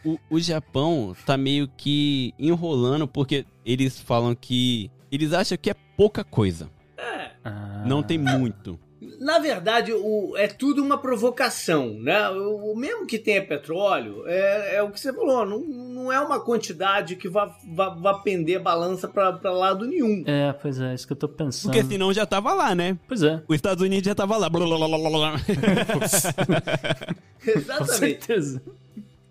o, o Japão tá meio que enrolando porque eles falam que. Eles acham que é pouca coisa. É. Não tem muito. Na verdade, o, é tudo uma provocação, né? O, o mesmo que tenha petróleo, é, é, o que você falou, não, não é uma quantidade que vá, vá, vá pender balança para lado nenhum. É, pois é, isso que eu tô pensando. Porque senão já tava lá, né? Pois é. Os Estados Unidos já tava lá. Exatamente. Com certeza.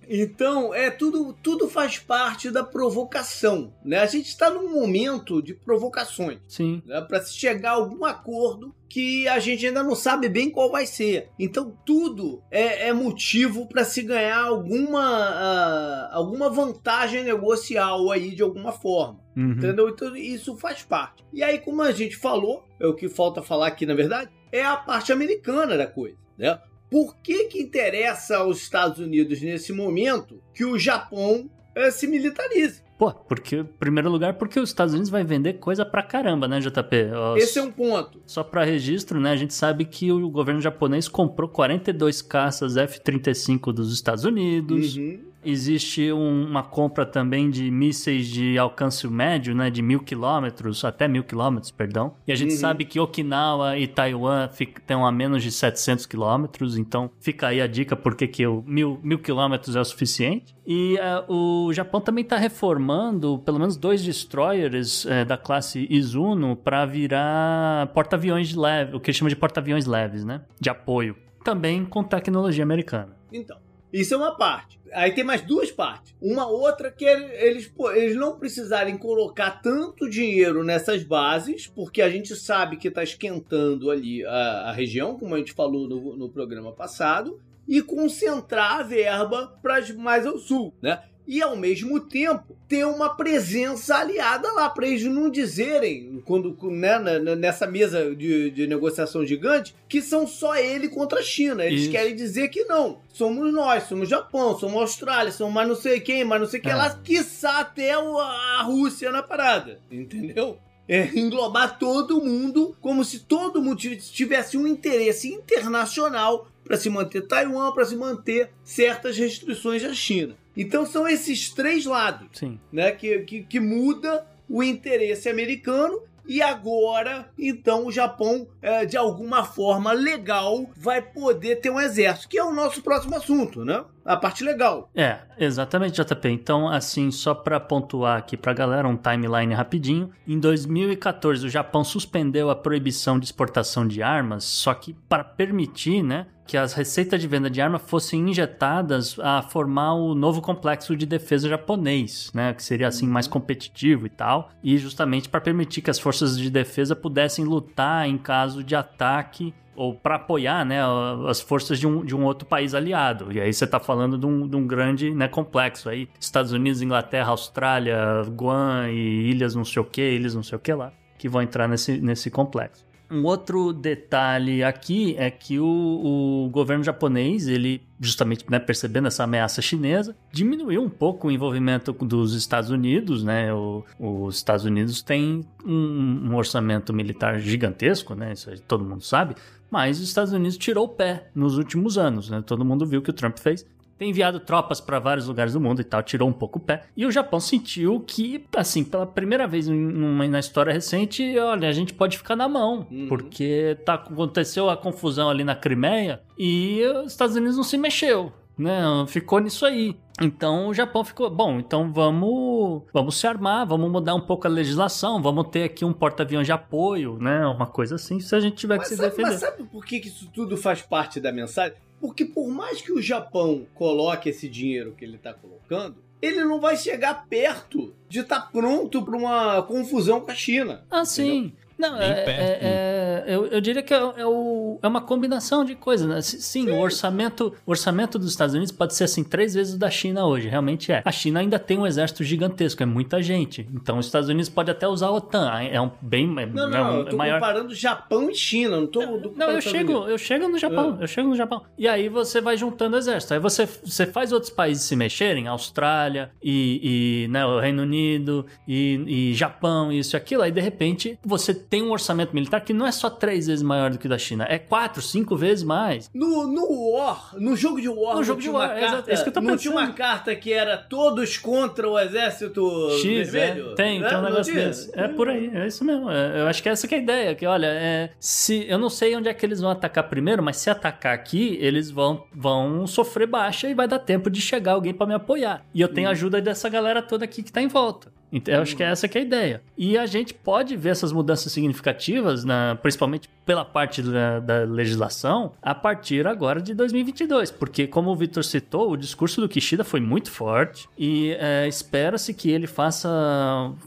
Então, é tudo, tudo faz parte da provocação, né? A gente está num momento de provocações. Sim. Né? Para se chegar a algum acordo que a gente ainda não sabe bem qual vai ser. Então, tudo é, é motivo para se ganhar alguma, uh, alguma vantagem negocial aí de alguma forma. Uhum. Entendeu? Então, isso faz parte. E aí, como a gente falou, é o que falta falar aqui na verdade, é a parte americana da coisa. Né? Por que que interessa aos Estados Unidos nesse momento que o Japão eh, se militarize? Pô, porque, em primeiro lugar, porque os Estados Unidos vai vender coisa pra caramba, né, JP? Ó, Esse é um ponto. Só para registro, né, a gente sabe que o governo japonês comprou 42 caças F-35 dos Estados Unidos. Uhum. Existe um- uma compra também de mísseis de alcance médio, né, de mil quilômetros, até mil quilômetros, perdão. E a gente Uhum. sabe que Okinawa e Taiwan estão a menos de 700 quilômetros, então fica aí a dica porque que mil, mil quilômetros é o suficiente. E eh, o Japão também está reformando pelo menos dois destroyers eh, da classe Izuno para virar porta-aviões de leve, o que chama de porta-aviões leves, né, de apoio. Também com tecnologia americana. Então, isso é uma parte. Aí tem mais duas partes. Uma outra que eles, eles não precisarem colocar tanto dinheiro nessas bases, porque a gente sabe que está esquentando ali a, a região, como a gente falou no, no programa passado, e concentrar a verba para mais ao sul, né? E ao mesmo tempo ter uma presença aliada lá, para eles não dizerem, quando né, nessa mesa de, de negociação gigante, que são só ele contra a China. Eles Isso. querem dizer que não. Somos nós, somos Japão, somos Austrália, somos mais não sei quem, mais não sei quem É. lá, quiçá até o- a Rússia na parada. Entendeu? É englobar todo mundo como se todo mundo tivesse- tivesse um interesse internacional para se manter Taiwan, para se manter certas restrições à China. Então são esses três lados Sim. né, que, que, que muda o interesse americano. E agora, então, o Japão, é, de alguma forma legal, vai poder ter um exército, que é o nosso próximo assunto, né? A parte legal. É, exatamente, JP. Então, assim, só para pontuar aqui pra galera, um timeline rapidinho. Em 2014, o Japão suspendeu a proibição de exportação de armas, só que para permitir, né, que as receitas de venda de arma fossem injetadas a formar o novo complexo de defesa japonês, né, que seria assim mais competitivo e tal, e justamente para permitir que as forças de defesa pudessem lutar em caso de ataque ou para apoiar né, as forças de um, de um outro país aliado. E aí você está falando de um, de um grande né, complexo aí. Estados Unidos, Inglaterra, Austrália, Guam e ilhas não sei o que, ilhas não sei o que lá, que vão entrar nesse, nesse complexo. Um outro detalhe aqui é que o, o governo japonês, ele justamente né, percebendo essa ameaça chinesa, diminuiu um pouco o envolvimento dos Estados Unidos, né? O- os Estados Unidos têm um, um orçamento militar gigantesco, né? Isso todo mundo sabe. Mas os Estados Unidos tirou o pé nos últimos anos, né? Todo mundo viu o que o Trump fez. Tem enviado tropas para vários lugares do mundo e tal, tirou um pouco o pé. E o Japão sentiu que, assim, pela primeira vez na história recente, olha, a gente pode ficar na mão, Uhum. porque tá, aconteceu a confusão ali na Crimeia e os Estados Unidos não se mexeu. Né, ficou nisso aí. Então o Japão ficou, bom, então vamos, vamos se armar, vamos mudar um pouco a legislação, vamos ter aqui um porta-aviões de apoio, né? Uma coisa assim, se a gente tiver que Mas se sabe, defender. mas sabe por que que isso tudo faz parte da mensagem? Porque por mais que o Japão coloque esse dinheiro que ele está colocando, ele não vai chegar perto de estar pronto para uma confusão com a China. Ah, sim. Não, é, é- é- eu, eu diria que é, é o- é uma combinação de coisas, né? S- Sim, o orçamento, o orçamento dos Estados Unidos pode ser assim três vezes o da China hoje, realmente é. A China ainda tem um exército gigantesco, é muita gente. Então os Estados Unidos pode até usar a OTAN, é um bem é, Não, é não, um- eu tô maior. comparando Japão e China, não tô Não, eu chego, Unidos. eu chego no Japão, Ah. eu chego no Japão. E aí você vai juntando exército. Aí você, você faz outros países se mexerem, Austrália e, e, né, o Reino Unido e, e Japão, isso e aquilo. Aí de repente você tem um orçamento militar que não é só três vezes maior do que o da China, é quatro, cinco vezes mais. No, no War, no jogo de War, No jogo de uma War, é carta, é isso que eu tô não tinha uma carta que era todos contra o exército X, vermelho? é, tem, né? tem um negócio desse. É por aí, é isso mesmo. É, eu acho que essa que é a ideia, que olha, é, se eu não sei onde é que eles vão atacar primeiro, mas se atacar aqui, eles vão, vão sofrer baixa e vai dar tempo de chegar alguém pra me apoiar. E eu tenho a ajuda dessa galera toda aqui que tá em volta. Então, eu acho que essa que é a ideia. E a gente pode ver essas mudanças significativas, na, principalmente pela parte da, da legislação, a partir agora de 2022. Porque, como o Vitor citou, o discurso do Kishida foi muito forte e é, espera-se que ele faça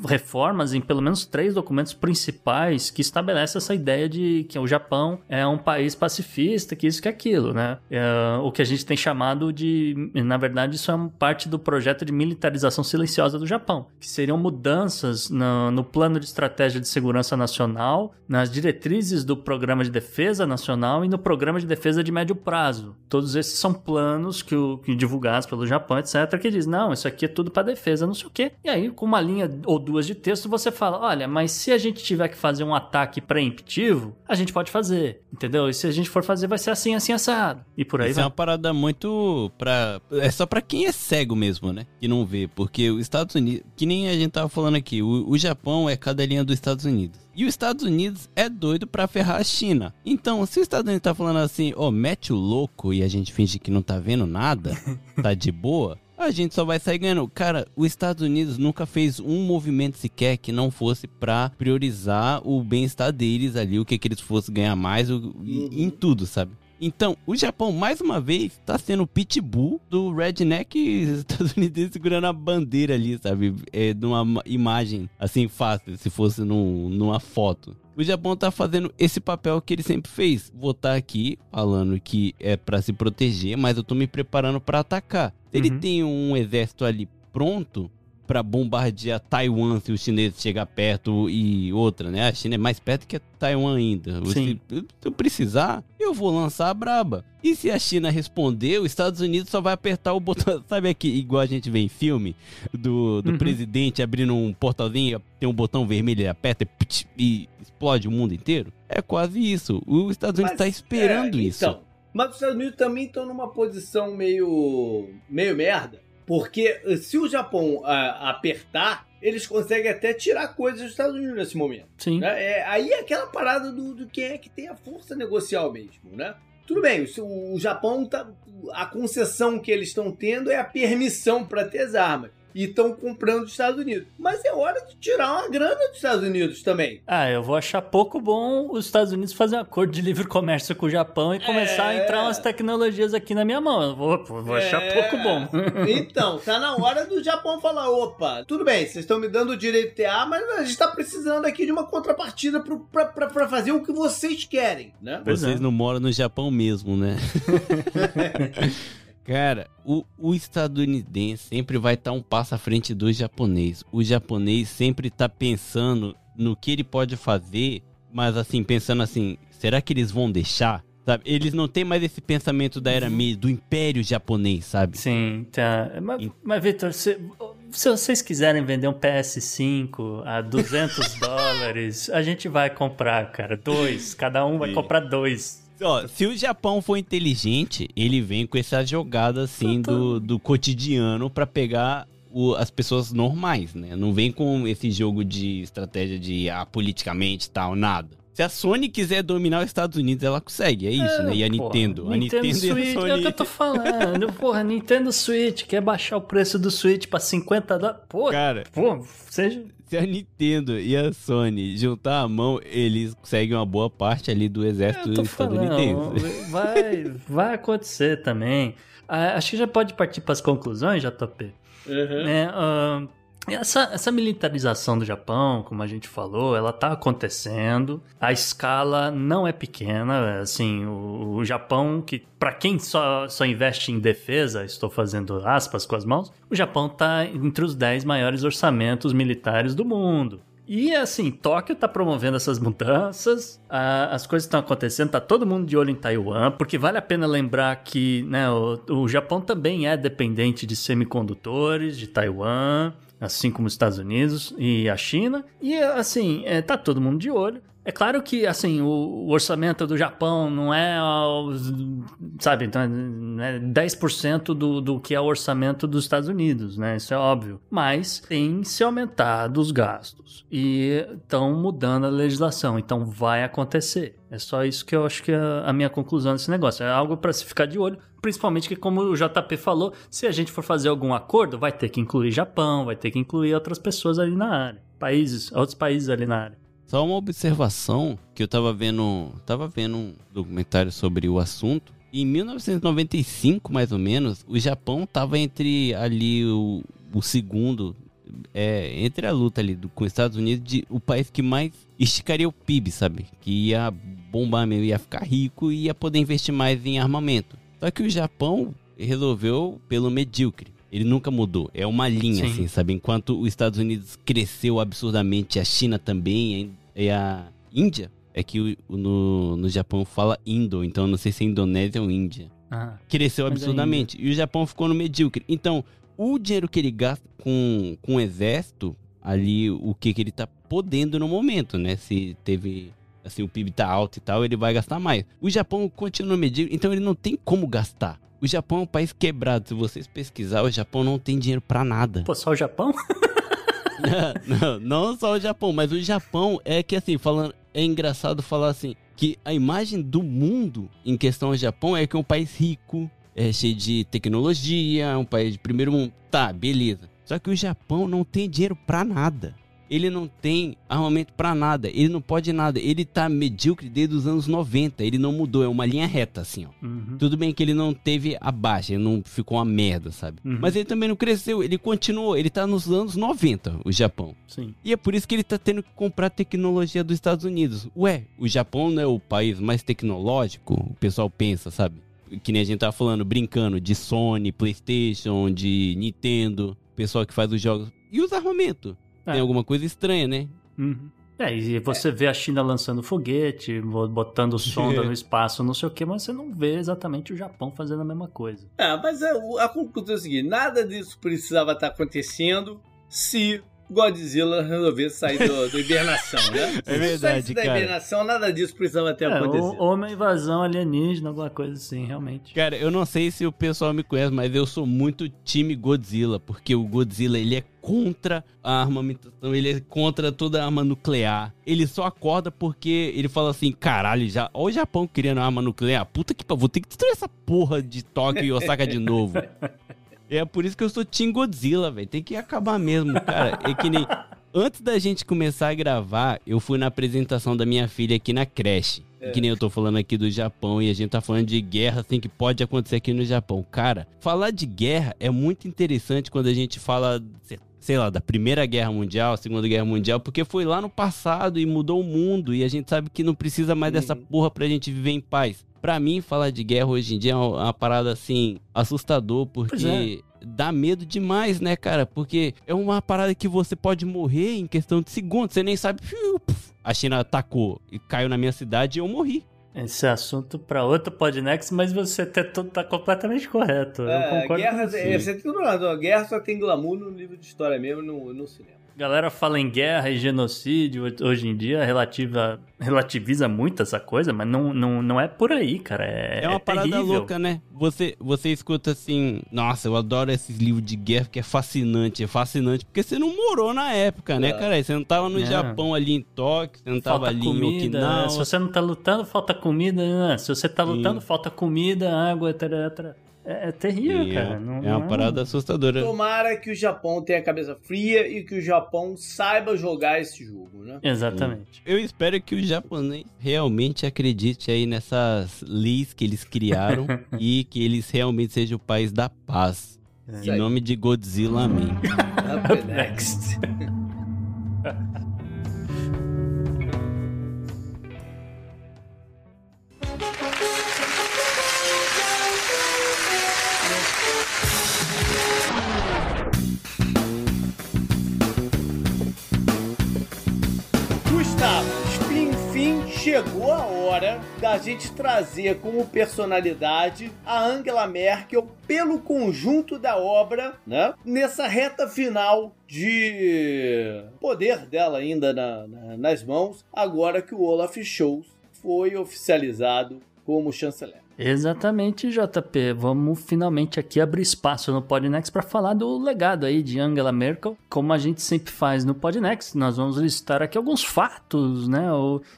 reformas em pelo menos três documentos principais que estabelecem essa ideia de que o Japão é um país pacifista, que isso que aquilo, né? É, o que a gente tem chamado de, na verdade, isso é parte do projeto de militarização silenciosa do Japão, que seriam mudanças no, no plano de estratégia de segurança nacional, nas diretrizes do Programa de Defesa Nacional e no Programa de Defesa de Médio Prazo. Todos esses são planos que, o, que divulgados pelo Japão, etc., que diz, não, isso aqui é tudo para defesa, não sei o quê. E aí, com uma linha ou duas de texto, você fala, olha, mas se a gente tiver que fazer um ataque preemptivo, a gente pode fazer, entendeu? E se a gente for fazer, vai ser assim, assim, assado. E por aí Isso vai. é uma parada muito pra... É só pra quem é cego mesmo, né? Que não vê. Porque os Estados Unidos... Que nem a gente tava falando aqui. O, o Japão é cadelinha dos Estados Unidos. E os Estados Unidos é doido pra ferrar a China. Então, se os Estados Unidos tá falando assim, ó, mete o louco e a gente finge que não tá vendo nada, tá de boa, a gente só vai sair ganhando. Cara, os Estados Unidos nunca fez um movimento sequer que não fosse pra priorizar o bem-estar deles ali, o que, que eles fossem ganhar mais, o, em, em tudo, sabe? Então, o Japão, mais uma vez, tá sendo o pitbull do redneck estadunidense segurando a bandeira ali, sabe? É, numa ma- imagem, assim, fácil, se fosse num, numa foto. O Japão tá fazendo esse papel que ele sempre fez. Vou estar aqui falando que é pra se proteger, mas eu tô me preparando pra atacar. Se ele Uhum. tem um exército ali pronto pra bombardear Taiwan se os chineses chegar perto e outra, né? A China é mais perto que Taiwan ainda. Sim. Se, eu precisar, eu vou lançar a braba. E se a China responder, os Estados Unidos só vai apertar o botão. Sabe aqui, igual a gente vê em filme, do, do Uhum. presidente abrindo um portalzinho, tem um botão vermelho, ele aperta e, e explode o mundo inteiro? É quase isso. Os Estados Unidos está esperando é, isso. Então, mas os Estados Unidos também estão numa posição meio, meio merda. Porque eh, se o Japão ah, apertar, eles conseguem até tirar coisas dos Estados Unidos nesse momento. Sim. né? É, aí é aquela parada do, do quem é que tem a força negocial mesmo, né? Tudo bem, o, o Japão tá. A concessão que eles estão tendo é a permissão para ter as armas. E estão comprando dos Estados Unidos. Mas é hora de tirar uma grana dos Estados Unidos também. Ah, eu vou achar pouco bom os Estados Unidos fazer um acordo de livre comércio com o Japão e começar É. a entrar umas tecnologias aqui na minha mão. Eu vou, vou achar É. pouco bom. Então, tá na hora do Japão falar: opa, tudo bem, vocês estão me dando o direito de ter arma, mas a gente tá precisando aqui de uma contrapartida pro, pra, pra, pra fazer o que vocês querem, né? Pois Vocês é. não moram no Japão mesmo, né? Cara, o, o estadunidense sempre vai estar um passo à frente do japonês. O japonês sempre tá pensando no que ele pode fazer, mas assim, pensando assim, será que eles vão deixar? Sabe? Eles não têm mais esse pensamento da era Meiji, do império japonês, sabe? Sim, tá. Mas, mas Vitor, se, se vocês quiserem vender um PS5 a 200 dólares, a gente vai comprar, cara. Dois. Cada um vai comprar dois. Ó, se o Japão for inteligente, ele vem com essa jogada assim do, do cotidiano pra pegar o- as pessoas normais, né? Não vem com esse jogo de estratégia de ah, politicamente e tal, nada. Se a Sony quiser dominar os Estados Unidos, ela consegue, é isso, né? E a Porra, Nintendo. a Nintendo e a Switch, é o Sony. que eu tô falando. Porra, Nintendo Switch quer baixar o preço do Switch pra 50 dólares. Pô, Cara, pô, seja. Se a Nintendo e a Sony juntar a mão, eles conseguem uma boa parte ali do exército estadunidense. vai, vai acontecer também. Ah, acho que já pode partir para as conclusões, JP. Uhum. né? ah, essa, essa militarização do Japão, como a gente falou, ela tá acontecendo. A escala não é pequena. Assim, o, o Japão, que para quem só, só investe em defesa, estou fazendo aspas com as mãos, o Japão tá entre os 10 maiores orçamentos militares do mundo. E assim, Tóquio tá promovendo essas mudanças, a- as coisas estão acontecendo, tá todo mundo de olho em Taiwan, porque vale a pena lembrar que né, o, o Japão também é dependente de semicondutores, de Taiwan, assim como os Estados Unidos e a China. E assim, é, tá todo mundo de olho. É claro que, assim, o, orçamento do Japão não é, sabe, então, é 10% do, do que é o orçamento dos Estados Unidos, né? Isso é óbvio. Mas tem se aumentado os gastos e estão mudando a legislação, então vai acontecer. É só isso que eu acho que é a minha conclusão desse negócio. É algo para se ficar de olho, principalmente que, como o JP falou, se a gente for fazer algum acordo, vai ter que incluir Japão, vai ter que incluir outras pessoas ali na área, países, outros países ali na área. Só uma observação que eu tava vendo, tava vendo um documentário sobre o assunto. Em 1995, mais ou menos, o Japão tava entre ali o, o segundo, é, entre a luta ali do, com os Estados Unidos, de, o país que mais esticaria o PIB, sabe? Que ia bombar mesmo, ia ficar rico e ia poder investir mais em armamento. Só que o Japão resolveu pelo medíocre. Ele nunca mudou. É uma linha, Sim. assim, sabe? Enquanto os Estados Unidos cresceu absurdamente, a China também, e a Índia, É que o- no, no Japão fala Indo, então não sei se é Indonésia ou Índia. Ah, Cresceu é absurdamente. E o Japão ficou no medíocre. Então, o dinheiro que ele gasta com, com o exército, ali, o que, que ele tá podendo no momento, né? Se teve. Assim, o PIB tá alto e tal, ele vai gastar mais. O Japão continua no medíocre, então ele não tem como gastar. O Japão é um país quebrado. Se vocês pesquisar, o Japão não tem dinheiro pra nada. pô, só o Japão? não, só o Japão, mas o Japão é que assim, falando, é engraçado falar assim, que a imagem do mundo em questão ao Japão é que é um país rico, é cheio de tecnologia, é um país de primeiro mundo. Tá, beleza. Só que o Japão não tem dinheiro pra nada. Ele não tem armamento pra nada, ele não pode nada. Ele tá medíocre desde os anos 90, ele não mudou, é uma linha reta assim, ó. Uhum. Tudo bem que ele não teve a baixa, ele não ficou uma merda, sabe? Uhum. Mas ele também não cresceu, ele continuou, ele tá nos anos 90, o Japão. Sim. E é por isso que ele tá tendo que comprar tecnologia dos Estados Unidos. Ué, o Japão não é o país mais tecnológico? O pessoal pensa, sabe? Que nem a gente tava falando, brincando, de Sony, Playstation, de Nintendo, pessoal que faz os jogos. E os armamentos? É. Tem alguma coisa estranha, né? Uhum. É, e você vê a China lançando foguete, bo- botando sonda no espaço, não sei o que, mas você não vê exatamente o Japão fazendo a mesma coisa. É, mas a, a conclusão é a seguinte: nada disso precisava estar acontecendo se Godzilla resolvesse sair do, da hibernação, né? É Se verdade, saísse da cara. hibernação, nada disso precisava ter É, acontecido. ou, uma invasão alienígena, alguma coisa assim, realmente. Cara, eu não sei se o pessoal me conhece, mas eu sou muito time Godzilla, porque o Godzilla ele é contra a armamentação, ele é contra toda a arma nuclear. Ele só acorda porque ele fala assim: caralho, já, ó o Japão criando arma nuclear, puta que pariu, vou ter que destruir essa porra de Tóquio e Osaka de novo. É por isso que eu sou Team Godzilla, velho. Tem que acabar mesmo, cara. É que nem. Antes da gente começar a gravar, eu fui na apresentação da minha filha aqui na creche. Que nem eu tô falando aqui do Japão e a gente tá falando de guerra, assim, que pode acontecer aqui no Japão. Cara, falar de guerra é muito interessante quando a gente fala, sei- sei lá, da Primeira Guerra Mundial, Segunda Guerra Mundial, porque foi lá no passado e mudou o mundo e a gente sabe que não precisa mais dessa Uhum. porra pra gente viver em paz. Pra mim, falar de guerra hoje em dia é uma parada, assim, assustador, porque dá medo demais, né, cara? Porque é uma parada que você pode morrer em questão de segundos. Você nem sabe. A China atacou e caiu na minha cidade e eu morri. Esse é assunto pra outro Podnext, mas você tá, tá completamente correto. Eu É, concordo guerra, com você. é, você tem tudo razão. A guerra só tem glamour no livro de história mesmo, no, no cinema. Galera fala em guerra e genocídio hoje em dia, relativa, relativiza muito essa coisa, mas não, não, não é por aí, cara. É, É, uma é parada terrível. louca, né? Você, você escuta assim, nossa, eu adoro esses livros de guerra que é fascinante. É fascinante porque você não morou na época, né, É. cara? Você não tava no É. Japão ali em Tóquio, você não tava Falta ali em comida, Okinawa. se você não tá lutando, falta comida. né? Se você tá Sim. lutando, falta comida, água, etc. É, é terrível, Sim, cara. é, Não, é uma não parada assustadora. Tomara que o Japão tenha a cabeça fria e que o Japão saiba jogar esse jogo, né? Exatamente. Eu espero que o japonês realmente acredite aí nessas leis que eles criaram e que eles realmente sejam o país da paz. Isso Em nome de Godzilla, amém. Up next. chegou a hora da gente trazer como personalidade a Angela Merkel pelo conjunto da obra, né? Nessa reta final de poder dela ainda na- na- nas mãos, agora que o Olaf Scholz foi oficializado como chanceler. Exatamente, JP. Vamos finalmente aqui abrir espaço no Podnext para falar do legado aí de Angela Merkel, como a gente sempre faz no Podnext. Nós vamos listar aqui alguns fatos, né?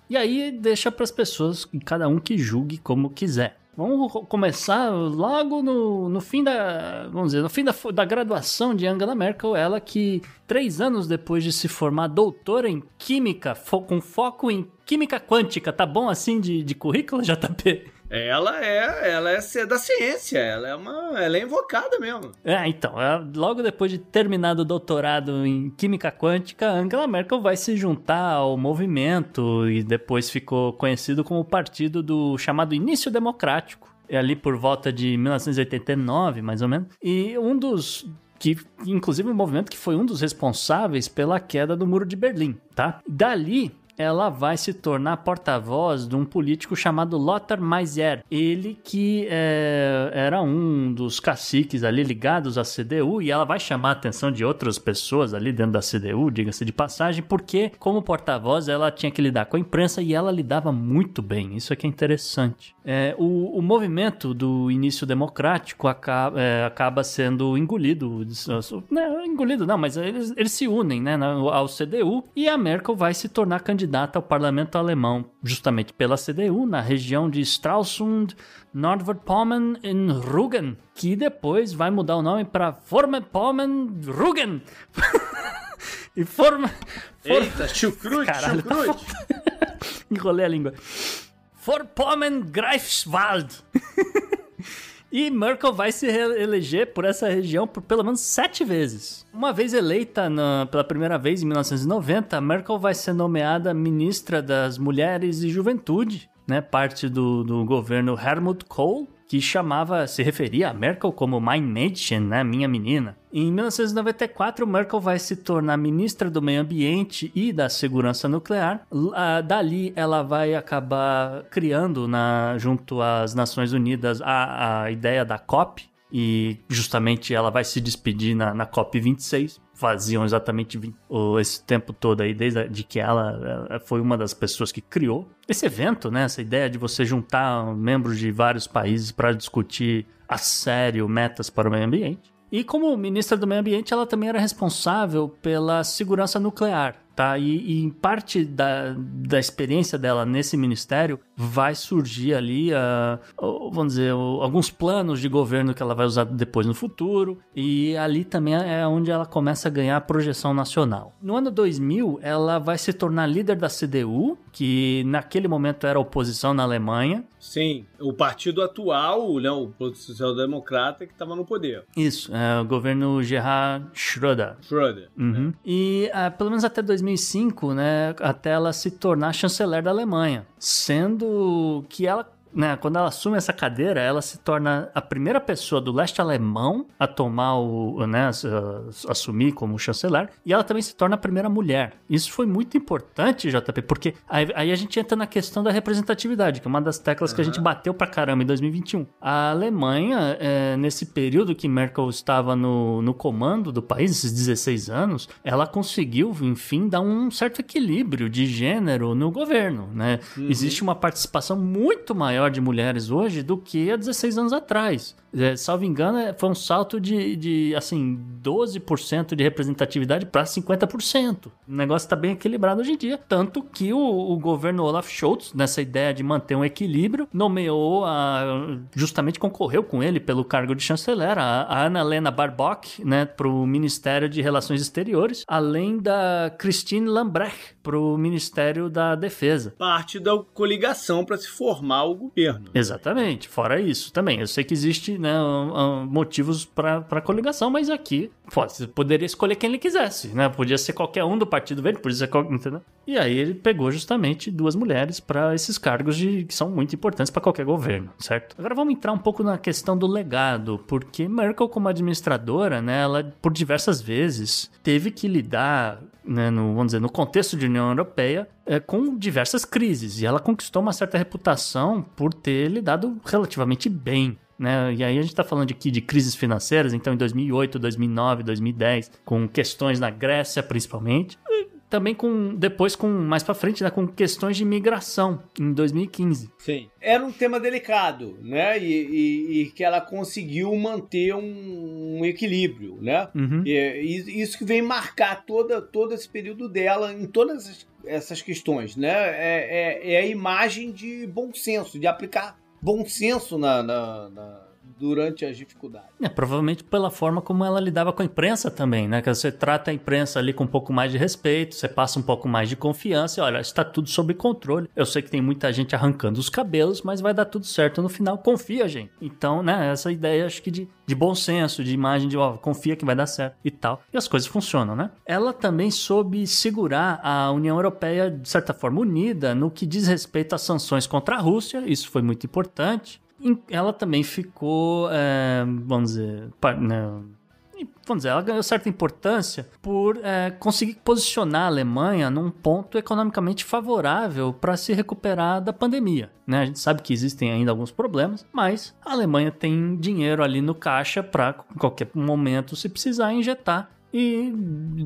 E aí deixa para as pessoas, cada um que julgue como quiser. Vamos co- começar logo no, no fim da, vamos dizer, no fim da, da graduação de Angela Merkel, ela que três anos depois de se formar doutora em química, fo- com foco em química quântica, tá bom assim de, de currículo, JP? Ela é, ela é da ciência, ela é uma, ela é invocada mesmo. É, então, é, logo depois de terminado o doutorado em química quântica, Angela Merkel vai se juntar ao movimento e depois ficou conhecido como o partido do chamado Início Democrático. É ali por volta de 1989, mais ou menos. E um dos que inclusive um movimento que foi um dos responsáveis pela queda do Muro de Berlim, tá? Dali ela vai se tornar porta-voz de um político chamado Lothar Maiser. Ele que é, era um dos caciques ali ligados à CDU e ela vai chamar a atenção de outras pessoas ali dentro da CDU, diga-se de passagem, porque como porta-voz ela tinha que lidar com a imprensa e ela lidava muito bem. Isso aqui é interessante. É, o, o, movimento do início democrático acaba, é, acaba sendo engolido, não, engolido não, mas eles, eles se unem né, ao CDU e a Merkel vai se tornar candidata ao parlamento alemão, justamente pela CDU, na região de Stralsund, Nordrhein-Pommern e Rügen, que depois vai mudar o nome para Vorpommern-Rügen. e forma. For... Eita, chucrute, Caralho, tá chucrute. Tá... Enrolei a língua. Vorpommern Greifswald. E Merkel vai se reeleger por essa região por pelo menos sete vezes. Uma vez eleita na, pela primeira vez em 1990, Merkel vai ser nomeada ministra das Mulheres e Juventude, né, parte do, do governo Helmut Kohl, que chamava, se referia a Merkel como My Nation, né, minha menina. Em 1994, Merkel vai se tornar ministra do Meio Ambiente e da Segurança Nuclear. Uh, dali, ela vai acabar criando, na, junto às Nações Unidas, a, a ideia da COP, e justamente ela vai se despedir na, na COP26. Faziam exatamente 20, esse tempo todo aí, desde de que ela, ela foi uma das pessoas que criou esse evento, né? Essa ideia de você juntar membros de vários países para discutir a sério metas para o meio ambiente. E como ministra do Meio Ambiente, ela também era responsável pela segurança nuclear tá? E, e parte da, da experiência dela nesse ministério vai surgir ali, uh, vamos dizer, uh, alguns planos de governo que ela vai usar depois no futuro. E ali também é onde ela começa a ganhar projeção nacional. No ano 2000, ela vai se tornar líder da CDU, que naquele momento era oposição na Alemanha. Sim, o partido atual, né, o Social Democrata, que estava no poder. Isso, é o governo Gerhard Schröder. Schröder. Uhum. E uh, pelo menos até 2000 2005, né, até ela se tornar chanceler da Alemanha, sendo que ela né, quando ela assume essa cadeira, ela se torna a primeira pessoa do leste alemão a tomar o, né, assumir como chanceler, e ela também se torna a primeira mulher. Isso foi muito importante, JP, porque aí, aí a gente entra na questão da representatividade, que é uma das teclas uhum. que a gente bateu pra caramba em 2021. A Alemanha, é, nesse período que Merkel estava no, no comando do país, esses 16 anos, ela conseguiu, enfim, dar um certo equilíbrio de gênero no governo, né? Uhum. Existe uma participação muito maior maior de mulheres hoje do que há 16 anos atrás. É, salvo engano, é, foi um salto de, de assim, 12% de representatividade para 50%. O negócio está bem equilibrado hoje em dia. Tanto que o, o, governo Olaf Scholz, nessa ideia de manter um equilíbrio, nomeou, a, justamente concorreu com ele pelo cargo de chanceler, a, a Ana-Lena Barbock, né, para o Ministério de Relações Exteriores, além da Christine Lambrecht para o Ministério da Defesa. Parte da coligação para se formar o governo. Exatamente. Fora isso também. Eu sei que existe né, motivos para coligação, mas aqui você poderia escolher quem ele quisesse, né? Podia ser qualquer um do Partido Verde, podia ser qualquer, entendeu? E aí ele pegou justamente duas mulheres para esses cargos de, que são muito importantes para qualquer governo, certo? Agora vamos entrar um pouco na questão do legado, porque Merkel como administradora, né, ela por diversas vezes teve que lidar né, no, vamos dizer, no contexto de União Europeia, é, com diversas crises. E ela conquistou uma certa reputação por ter lidado relativamente bem né? E aí a gente está falando aqui de crises financeiras, então em 2008, 2009, 2010, com questões na Grécia principalmente, também com depois com mais para frente, né, com questões de imigração em 2015. Sim, era um tema delicado, né? E, e, e que ela conseguiu manter um, um equilíbrio, né? Uhum. E, e, isso que vem marcar toda todo esse período dela em todas essas questões, né? É, é, é a imagem de bom senso, de aplicar bom senso na, na, na durante as dificuldades. É, provavelmente pela forma como ela lidava com a imprensa também, né? Que você trata a imprensa ali com um pouco mais de respeito, você passa um pouco mais de confiança e olha, está tudo sob controle. Eu sei que tem muita gente arrancando os cabelos, mas vai dar tudo certo no final. Confia, gente. Então, né, essa ideia acho que de, de bom senso, de imagem de, ó, confia que vai dar certo e tal. E as coisas funcionam, né? Ela também soube segurar a União Europeia, de certa forma, unida no que diz respeito às sanções contra a Rússia. Isso foi muito importante ela também ficou, é, vamos dizer, né, vamos dizer, ela ganhou certa importância por é, conseguir posicionar a Alemanha num ponto economicamente favorável para se recuperar da pandemia. Né? A gente sabe que existem ainda alguns problemas, mas a Alemanha tem dinheiro ali no caixa para qualquer momento, se precisar, injetar e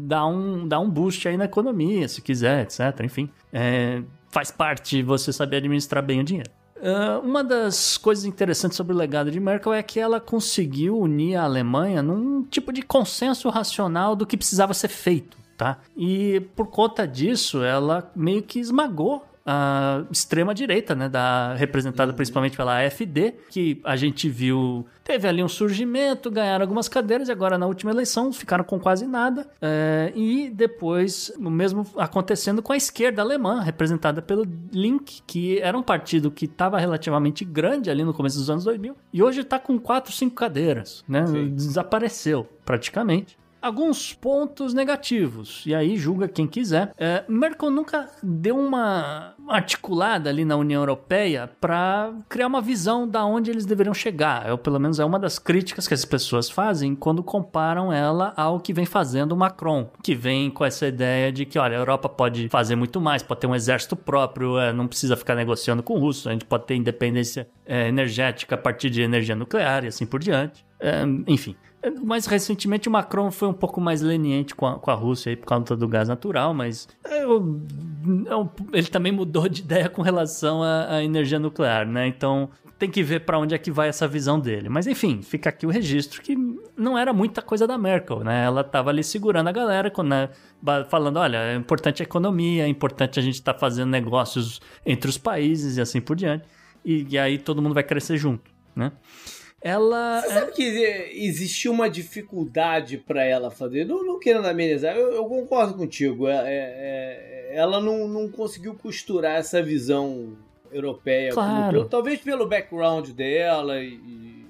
dar um, dar um boost aí na economia, se quiser, etc. Enfim, é, faz parte você saber administrar bem o dinheiro. Uh, uma das coisas interessantes sobre o legado de Merkel é que ela conseguiu unir a Alemanha num tipo de consenso racional do que precisava ser feito, tá? E por conta disso, ela meio que esmagou a extrema direita, né, da representada uhum. principalmente pela AfD, que a gente viu teve ali um surgimento, ganharam algumas cadeiras e agora na última eleição ficaram com quase nada. É, e depois o mesmo acontecendo com a esquerda alemã, representada pelo Link, que era um partido que estava relativamente grande ali no começo dos anos 2000 e hoje está com quatro, cinco cadeiras, né? Sim. Desapareceu praticamente alguns pontos negativos. E aí julga quem quiser. É, Merkel nunca deu uma articulada ali na União Europeia para criar uma visão da onde eles deveriam chegar. Eu, pelo menos é uma das críticas que as pessoas fazem quando comparam ela ao que vem fazendo o Macron, que vem com essa ideia de que, olha, a Europa pode fazer muito mais, pode ter um exército próprio, é, não precisa ficar negociando com o russo, a gente pode ter independência é, energética a partir de energia nuclear e assim por diante. É, enfim, mais recentemente o Macron foi um pouco mais leniente com a, com a Rússia aí por causa do gás natural, mas eu, eu, ele também mudou de ideia com relação à, à energia nuclear, né? Então tem que ver para onde é que vai essa visão dele. Mas enfim, fica aqui o registro que não era muita coisa da Merkel, né? Ela estava ali segurando a galera, né? falando, olha, é importante a economia, é importante a gente estar tá fazendo negócios entre os países e assim por diante. E, e aí todo mundo vai crescer junto, né? Ela. Você sabe que existia uma dificuldade para ela fazer? Não, não querendo amenizar, eu, eu concordo contigo. É, é, é, ela não, não conseguiu costurar essa visão europeia. Claro. talvez pelo background dela e, e,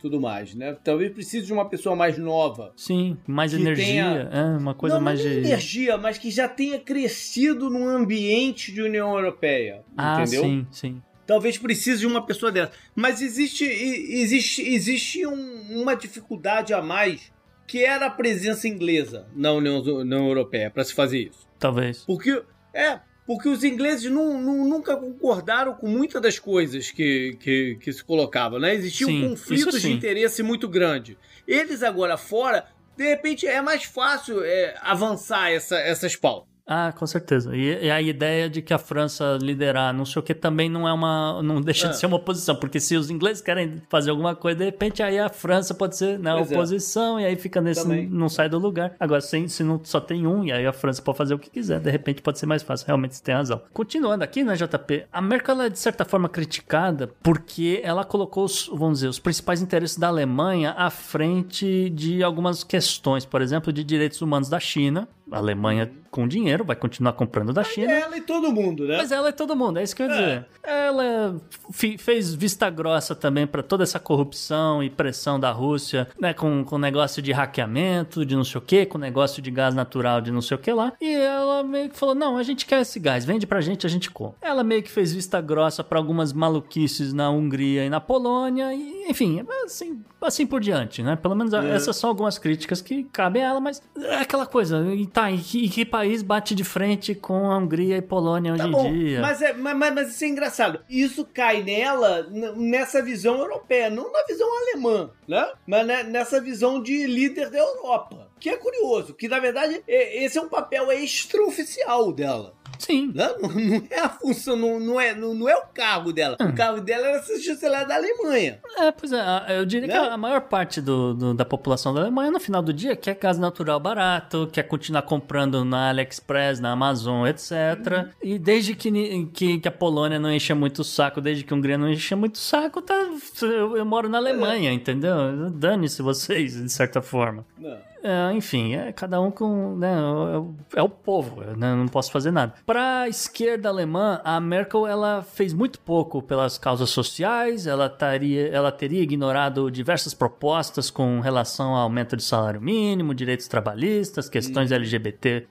tudo mais, né? Talvez precise de uma pessoa mais nova. Sim, mais energia. Tenha... É, uma coisa não, mais não de. energia, mas que já tenha crescido num ambiente de União Europeia. Ah, entendeu? sim, sim talvez precise de uma pessoa dessa. Mas existe, existe, existe um, uma dificuldade a mais que era a presença inglesa na União, União Europeia para se fazer isso. Talvez. Porque é porque os ingleses não, não, nunca concordaram com muitas das coisas que, que, que se colocavam, né? Existia sim, um conflito de interesse muito grande. Eles agora fora, de repente é mais fácil é, avançar essa, essas pautas. Ah, com certeza. E, e, a ideia de que a França liderar não sei o que também não é uma. não deixa é. de ser uma oposição, porque se os ingleses querem fazer alguma coisa, de repente aí a França pode ser na né, oposição, é. e aí fica nesse. Também. não sai do lugar. Agora, se, se não só tem um, e aí a França pode fazer o que quiser, de repente pode ser mais fácil. Realmente você tem razão. Continuando aqui, né, JP, a Merkel é de certa forma criticada porque ela colocou os, vamos dizer, os principais interesses da Alemanha à frente de algumas questões, por exemplo, de direitos humanos da China. A Alemanha com dinheiro, vai continuar comprando da China. Mas ela e todo mundo, né? Mas ela é todo mundo, é isso que eu ia é. dizer. Ela fez vista grossa também para toda essa corrupção e pressão da Rússia, né? Com, com negócio de hackeamento, de não sei o que, com negócio de gás natural, de não sei o que lá. E ela meio que falou: não, a gente quer esse gás, vende pra gente, a gente compra. Ela meio que fez vista grossa para algumas maluquices na Hungria e na Polônia, e enfim, assim, assim por diante, né? Pelo menos é. essas são algumas críticas que cabem a ela, mas é aquela coisa, e tá, e que, e que país bate de frente com a Hungria e Polônia hoje tá em dia. Mas, é, mas, mas isso é engraçado. Isso cai nela nessa visão europeia, não na visão alemã, né? Mas nessa visão de líder da Europa. Que é curioso, que na verdade esse é um papel extraoficial dela. Sim. Não, não é a função, não, não, é, não, não é o cargo dela. Hum. O cargo dela era ser chanceler da Alemanha. É, pois é. Eu diria né? que a maior parte do, do, da população da Alemanha, no final do dia, quer gás natural barato, quer continuar comprando na AliExpress, na Amazon, etc. Uhum. E desde que, que, que, a Polônia não enche muito o saco, desde que a Hungria não enche muito o saco, tá, eu, eu moro na Alemanha, é. entendeu? Dane-se vocês, de certa forma. Não. É, enfim, é cada um com. Né, é, o- é o povo, né, não posso fazer nada. Para a esquerda alemã, a Merkel ela fez muito pouco pelas causas sociais, ela, taria, ela teria ignorado diversas propostas com relação ao aumento de salário mínimo, direitos trabalhistas, questões LGBT,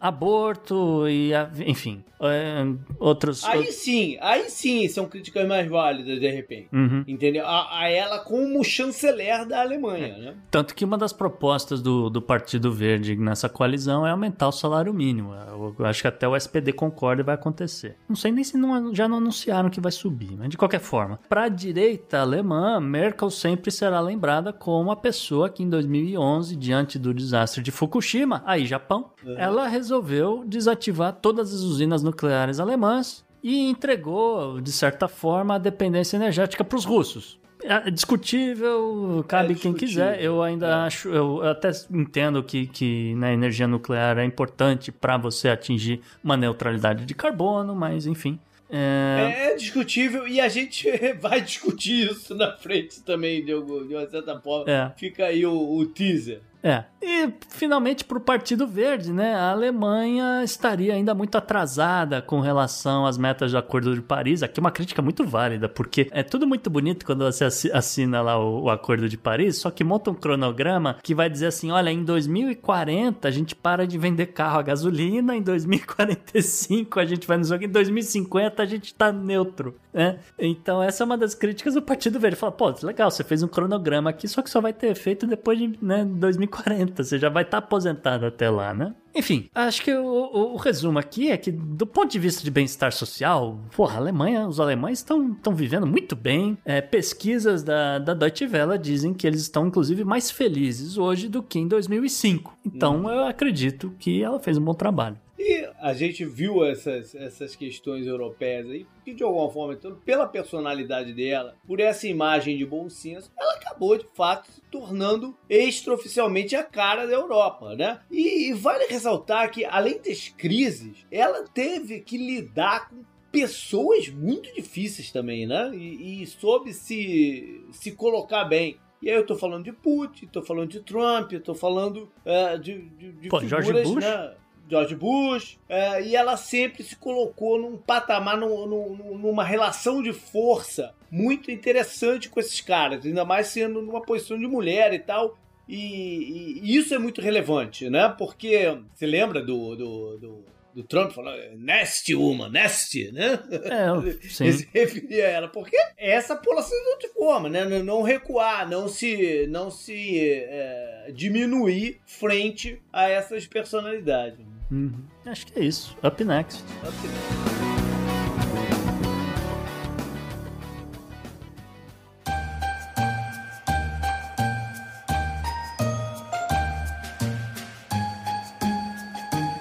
aborto e. a- enfim, é, outros. Aí sim, aí sim são críticas mais válidas, de repente. Uhum. Entendeu? A, a ela como chanceler da Alemanha, né? Tanto que uma das propostas do, do Partido Verde nessa coalizão é aumentar o salário mínimo. Eu, acho que até o SPD concorda e vai acontecer. Não sei nem se não- já não anunciaram que vai subir, mas de qualquer forma. Para a direita alemã, Merkel sempre será lembrada como a pessoa que em 2011, diante do desastre de Fukushima, aí Japão, ela resolveu desativar todas as usinas nucleares alemãs e entregou, de certa forma, a dependência energética para os russos. É discutível, cabe É quem quiser. Eu ainda acho, eu até entendo que, que na energia nuclear é importante para você atingir uma neutralidade de carbono, mas enfim. É, É discutível e a gente vai discutir isso na frente também, de, de uma certa forma. É. Fica aí o, o teaser. É. E finalmente para o Partido Verde, né? A Alemanha estaria ainda muito atrasada com relação às metas do Acordo de Paris. Aqui é uma crítica muito válida, porque é tudo muito bonito quando você assi- assina lá o, o Acordo de Paris, só que monta um cronograma que vai dizer assim: olha, em 2040 a gente para de vender carro a gasolina, em 2045 a gente vai no jogo, em 2050 a gente tá neutro, né? Então essa é uma das críticas do Partido Verde. Fala, pô, legal, você fez um cronograma aqui, só que só vai ter efeito depois de né, 2040. Você já vai estar aposentado até lá, né? Enfim, acho que o, o- o resumo aqui é que, do ponto de vista de bem-estar social, porra, a Alemanha, os alemães estão vivendo muito bem. É, pesquisas da, da Deutsche Welle dizem que eles estão, inclusive, mais felizes hoje do que em 2005. Então, eu acredito que ela fez um bom trabalho. E a gente viu essas, essas questões europeias aí, que de alguma forma, então, pela personalidade dela, por essa imagem de bom senso, ela acabou de fato se tornando extraoficialmente a cara da Europa, né? E, e vale ressaltar que, além das crises, ela teve que lidar com pessoas muito difíceis também, né? E, e soube se, se colocar bem. E aí eu tô falando de Putin, tô falando de Trump, tô falando eh, de, de, de Pô, figuras, George Bush? né? George Bush, é, e ela sempre se colocou num patamar, num- num- numa relação de força muito interessante com esses caras, ainda mais sendo numa posição de mulher e tal. E, e- e isso é muito relevante, né? Porque você lembra do, do, do, do Trump falando nasty woman, nasty, né? É, sim. Ele se referia a ela, porque é essa população de forma, né? Não- Não recuar, não se, não se é, diminuir frente a essas personalidades. Uhum. Acho que é isso. Up next.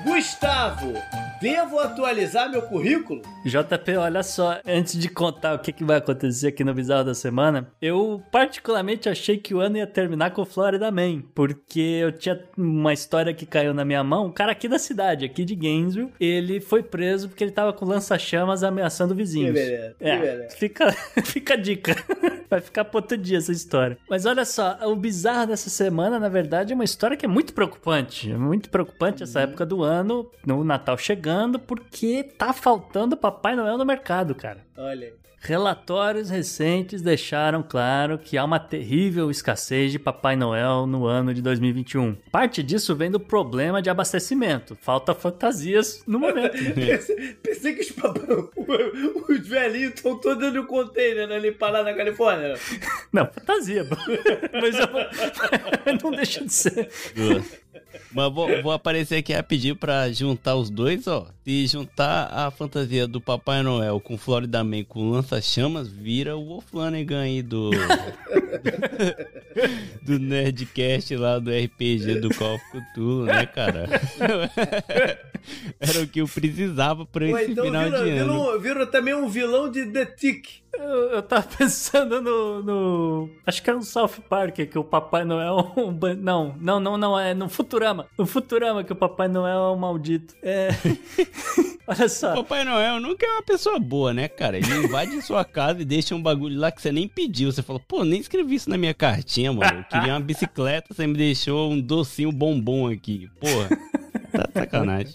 Gustavo, devo atualizar meu currículo? JP, olha só, antes de contar o que, que vai acontecer aqui no Bizarro da Semana, eu particularmente achei que o ano ia terminar com Florida Man, porque eu tinha uma história que caiu na minha mão, um cara aqui da cidade, aqui de Gainesville, ele foi preso porque ele tava com lança-chamas ameaçando vizinhos. Que beleza, que É, beleza. fica, fica a dica. Vai ficar pro outro dia essa história. Mas olha só, o bizarro dessa semana, na verdade, é uma história que é muito preocupante. É muito preocupante essa época do ano, no Natal chegando, porque tá faltando Papai Noel no mercado, cara. Olha. Relatórios recentes deixaram claro que há uma terrível escassez de Papai Noel no ano de 2021. Parte disso vem do problema de abastecimento. Falta fantasias no momento. Pensei, pensei que os, papai- os velhinhos estão todos no container ali para lá na Califórnia. Não, fantasia. Mas eu- não deixa de ser. Mas vou, vou aparecer aqui rapidinho pra juntar os dois, ó. Se juntar a fantasia do Papai Noel com Florida Man com lança-chamas, vira o Wolf Flanagan aí do. do Nerdcast lá do RPG do Call of Cthulhu, né, cara? Era o que eu precisava pra esse então final vira, de vira, ano. um- vira também um vilão de The Tick. Eu, eu tava pensando no, no- Acho que era no South Park que o Papai Noel. é um Não, não, não, não. É no Futurama. No Futurama que o Papai Noel é um maldito. É. Olha só. Papai Noel nunca é uma pessoa boa, né, cara? Ele invade sua casa e deixa um bagulho lá que você nem pediu. Você falou, pô, nem escrevi isso na minha cartinha, mano. Eu queria uma bicicleta, você me deixou um docinho bombom aqui. Porra, tá sacanagem.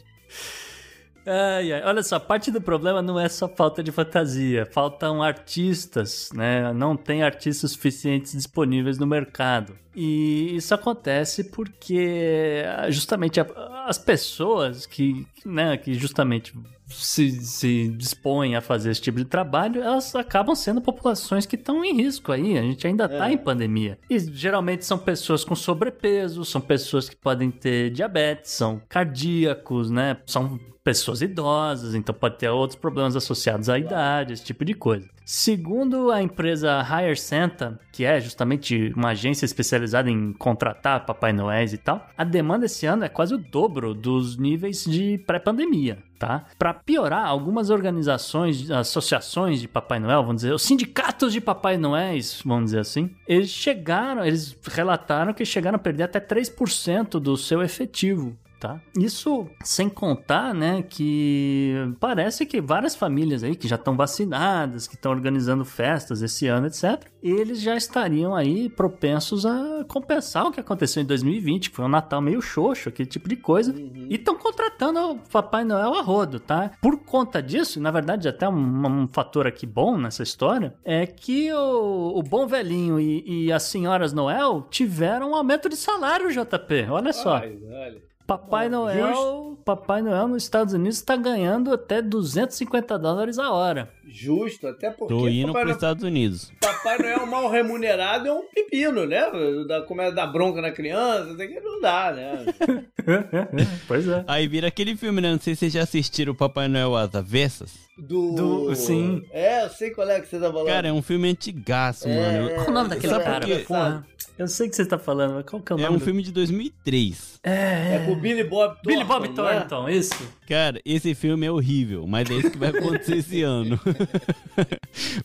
Ai, ai. Olha só, parte do problema não é só falta de fantasia, faltam artistas, né? Não tem artistas suficientes disponíveis no mercado. E isso acontece porque justamente as pessoas que, né, que justamente se, se dispõem a fazer esse tipo de trabalho, elas acabam sendo populações que estão em risco aí. A gente ainda está É. em pandemia. E geralmente são pessoas com sobrepeso, são pessoas que podem ter diabetes, são cardíacos, né? São pessoas idosas, então pode ter outros problemas associados à idade, esse tipo de coisa. Segundo a empresa Hire Santa, que é justamente uma agência especializada em contratar Papai Noéis e tal, a demanda esse ano é quase o dobro dos níveis de pré-pandemia, tá? Para piorar, algumas organizações, associações de Papai Noel, vamos dizer, os sindicatos de Papai Noéis, vamos dizer assim, eles chegaram, eles relataram que chegaram a perder até 3% do seu efetivo tá? Isso sem contar, né, que parece que várias famílias aí que já estão vacinadas, que estão organizando festas esse ano, etc., eles já estariam aí propensos a compensar o que aconteceu em 2020, que foi um Natal meio xoxo, aquele tipo de coisa, e estão contratando o Papai Noel a rodo, tá? Por conta disso, na verdade, até um, um fator aqui bom nessa história, é que o, o bom velhinho e, e as senhoras Noel tiveram um aumento de salário, JP. Olha só. Ai, olha. Papai Bom, Noel, Papai Noel nos Estados Unidos está ganhando até 250 dólares a hora. Justo, até porque Tô indo pros Noel, Estados Unidos. Papai Noel mal remunerado é um pepino, né? Da, como é dar bronca na criança, tem que não dá, né? pois é. Aí vira aquele filme, né? Não sei se vocês já assistiram o Papai Noel As Avessas. Do... Do- sim. É, eu sei qual é que você tá falando. Cara, é um filme antigaço, É, mano. Qual o nome daquele Sabe cara? por quê? Porra, eu sei que você tá falando, mas qual que é o É nome? um do- filme de 2003. É, É com o Billy Bob Thornton, Billy Bob não é? Thornton, isso. Cara, esse filme é horrível, mas é isso que vai acontecer esse ano.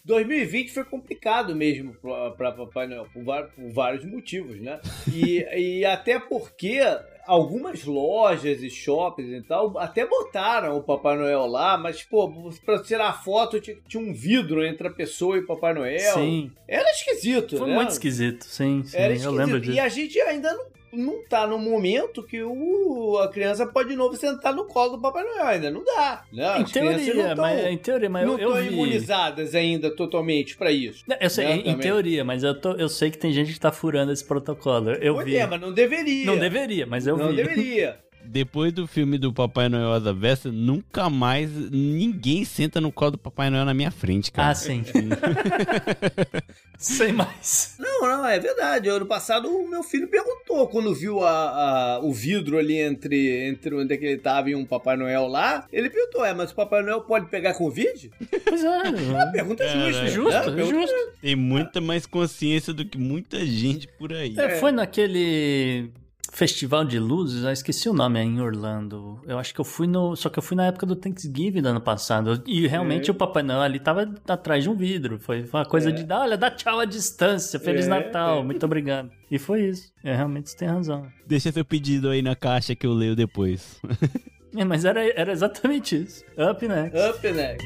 2020 foi complicado mesmo pra, pra Papai Noel, por, por vários motivos, né? E, e até porque algumas lojas e shoppings e tal até botaram o Papai Noel lá, mas, pô, pra tirar foto tinha, tinha um vidro entre a pessoa e o Papai Noel. Sim, Era esquisito, foi né? muito esquisito, sim, sim, Era eu esquisito. lembro disso. E a gente ainda não, não tá no momento que o, a criança pode de novo sentar no colo do Papai Noel. Ainda não dá. Né? Em teoria, não tão- mas, em teoria, mas não eu, eu estão vi... imunizadas ainda totalmente pra isso. Não, Eu sei, né, em, em teoria, mas eu, tô, eu sei que tem gente que tá furando esse protocolo. Eu Pois vi. é, mas não deveria. Não deveria, mas eu não vi. deveria. Depois do filme do Papai Noel As Avessas, nunca mais ninguém senta no colo do Papai Noel na minha frente, cara. Ah, sim. Sem mais. Não, não, é verdade. Ano passado o meu filho perguntou quando viu a, a- o vidro ali entre, entre onde é que ele tava e um Papai Noel lá. Ele perguntou: é, mas o Papai Noel pode pegar Covid? Pois é. A pergunta é Cara, justa. justo, né? é Pergunta- justo. Tem muita mais consciência do que muita gente por aí. É, foi naquele festival de luzes, eu esqueci o nome, é em Orlando. Eu acho que eu fui no. Só que eu fui na época do Thanksgiving do ano passado. E realmente É. o Papai Noel ali tava atrás de um vidro. Foi uma coisa É. de dar, olha, dá tchau à distância. Feliz É, Natal, é. muito obrigado. E foi isso. É, realmente você tem razão. Deixa seu pedido aí na caixa que eu leio depois. É, mas era, era exatamente isso. Up next. Up, né?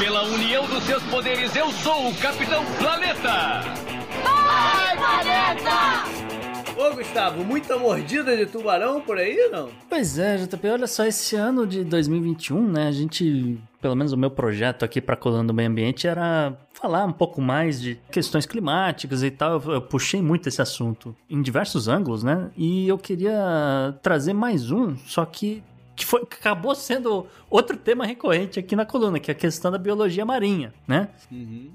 Pela união dos seus poderes, eu sou o Capitão Planeta! Ô, Gustavo, muita mordida de tubarão por aí, não? Pois é, JP, olha só, esse ano de 2021, né, a gente, pelo menos o meu projeto aqui para Colando do Meio Ambiente era falar um pouco mais de questões climáticas e tal. Eu, eu puxei muito esse assunto em diversos ângulos, né, e eu queria trazer mais um, só que que foi, que acabou sendo outro tema recorrente aqui na coluna, que é a questão da biologia marinha, né?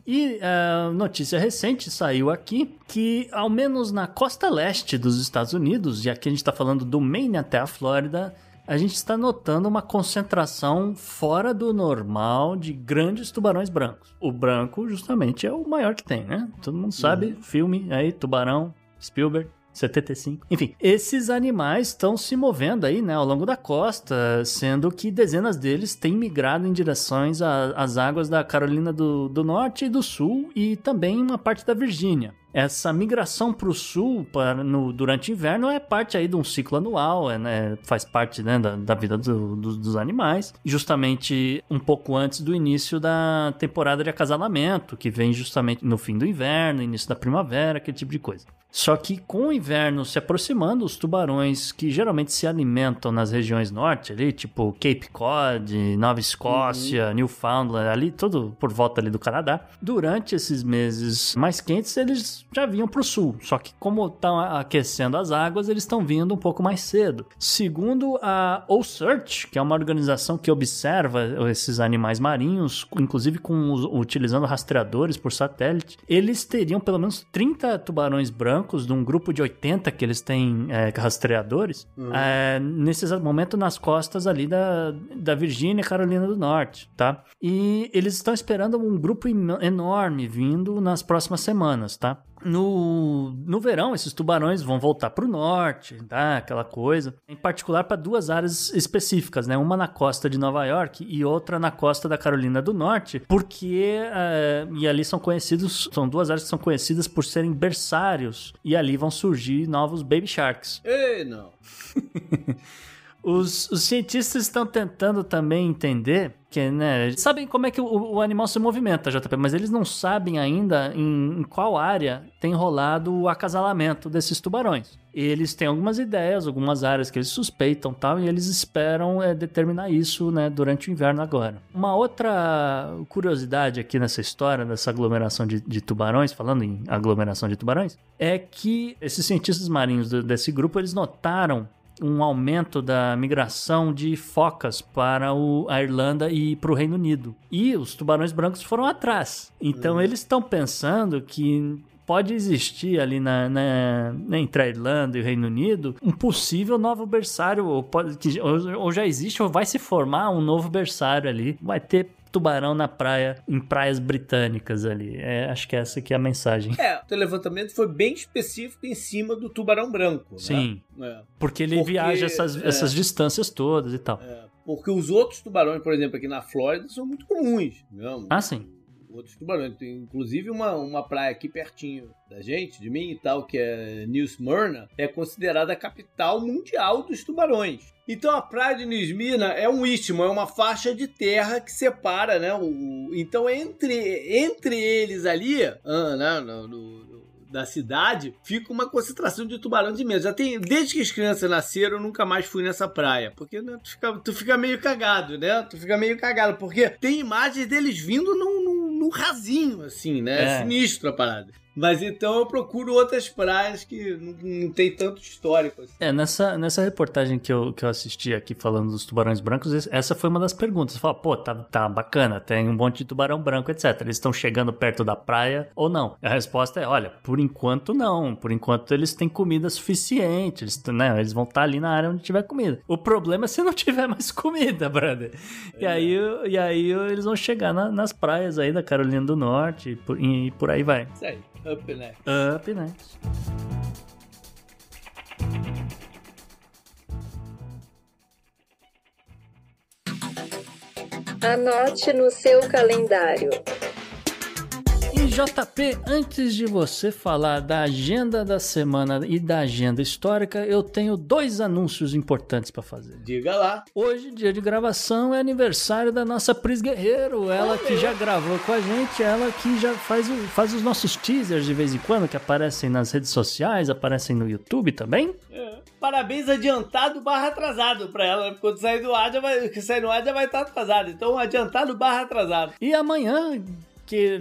E a notícia recente saiu aqui que, ao menos na costa leste dos Estados Unidos, e aqui a gente está falando do Maine até a Flórida, a gente está notando uma concentração fora do normal de grandes tubarões brancos. O branco, justamente, é o maior que tem, né? Todo mundo sabe, filme aí, tubarão, Spielberg. 75. Enfim, esses animais estão se movendo aí, né, ao longo da costa, sendo que dezenas deles têm migrado em direções às águas da Carolina do, do Norte e do Sul e também uma parte da Virgínia essa migração para o sul para, no, durante o inverno é parte aí de um ciclo anual, é, né, faz parte né, da, da vida do, do, dos animais, justamente um pouco antes do início da temporada de acasalamento, que vem justamente no fim do inverno, início da primavera, aquele tipo de coisa. Só que com o inverno se aproximando, os tubarões que geralmente se alimentam nas regiões norte, ali, tipo Cape Cod, Nova Escócia, uhum. Newfoundland, ali, tudo por volta ali do Canadá, durante esses meses mais quentes, eles já vinham para o sul. Só que como estão aquecendo as águas, eles estão vindo um pouco mais cedo. Segundo a OSearch, que é uma organização que observa esses animais marinhos, inclusive com utilizando rastreadores por satélite, eles teriam pelo menos 30 tubarões brancos de um grupo de 80 que eles têm é, rastreadores, uhum. é, nesse momento nas costas ali da, da Virgínia e Carolina do Norte, tá? E eles estão esperando um grupo enorme vindo nas próximas semanas, tá? No, no verão, esses tubarões vão voltar para o norte, tá? aquela coisa. Em particular para duas áreas específicas, né? Uma na costa de Nova York e outra na costa da Carolina do Norte, porque uh, e ali são conhecidos, são duas áreas que são conhecidas por serem berçários e ali vão surgir novos baby sharks. Ei, não. Os, os, cientistas estão tentando também entender que, né, sabem como é que o, o, animal se movimenta, JP, mas eles não sabem ainda em, em, qual área tem rolado o acasalamento desses tubarões. Eles têm algumas ideias, algumas áreas que eles suspeitam tal, e eles esperam é, determinar isso né, durante o inverno agora. Uma outra curiosidade aqui nessa história, dessa aglomeração de, de tubarões, falando em aglomeração de tubarões, é que esses cientistas marinhos do, desse grupo, eles notaram um aumento da migração de focas para o, a Irlanda e para o Reino Unido. E os tubarões brancos foram atrás. Então uhum. eles estão pensando que pode existir ali na, na, entre a Irlanda e o Reino Unido um possível novo berçário, ou, pode, ou, ou já existe, ou vai se formar um novo berçário ali. Vai ter tubarão na praia, em praias britânicas ali. É, acho que essa aqui é a mensagem. É, o levantamento foi bem específico em cima do tubarão branco. Né? Sim. Né? Porque ele porque, viaja essas, é, essas distâncias todas e tal. É, porque os outros tubarões, por exemplo, aqui na Flórida, são muito comuns. Né? Ah, sim outros tubarões. Tem inclusive uma, uma praia aqui pertinho da gente, de mim e tal, que é New Smyrna, é considerada a capital mundial dos tubarões. Então a praia de New Smyrna é um istmo, é uma faixa de terra que separa, né? O, então entre, entre eles ali, ah, né, no, no, da cidade, fica uma concentração de tubarões imensa. Já tem, desde que as crianças nasceram, eu nunca mais fui nessa praia. Porque né, tu, fica, tu fica meio cagado, né? Tu fica meio cagado. Porque tem imagens deles vindo num, num rasinho, assim, né? É. Sinistro a parada. Mas então eu procuro outras praias que não, tem tanto histórico. Assim. É, nessa, nessa reportagem que eu, que eu assisti aqui falando dos tubarões brancos, essa foi uma das perguntas. Fala, pô, tá, tá bacana, tem um monte de tubarão branco, etc. Eles estão chegando perto da praia ou não? A resposta é, olha, por enquanto não. Por enquanto eles têm comida suficiente. Eles, né, eles vão estar tá ali na área onde tiver comida. O problema é se não tiver mais comida, brother. É. E, aí, e aí eles vão chegar na, nas praias aí da Carolina do Norte e por, e por aí vai. Isso aí. Up next. Up next. Anote no seu calendário. E JP, antes de você falar da agenda da semana e da agenda histórica, eu tenho dois anúncios importantes para fazer. Diga lá. Hoje, dia de gravação, é aniversário da nossa Pris Guerreiro. Ela que já gravou com a gente, ela que já faz, faz os nossos teasers de vez em quando, que aparecem nas redes sociais, aparecem no YouTube também. É. Parabéns adiantado barra atrasado pra ela. Né? Quando sair do ar, já vai, sair no ar já vai estar atrasado. Então, adiantado barra atrasado. E amanhã, que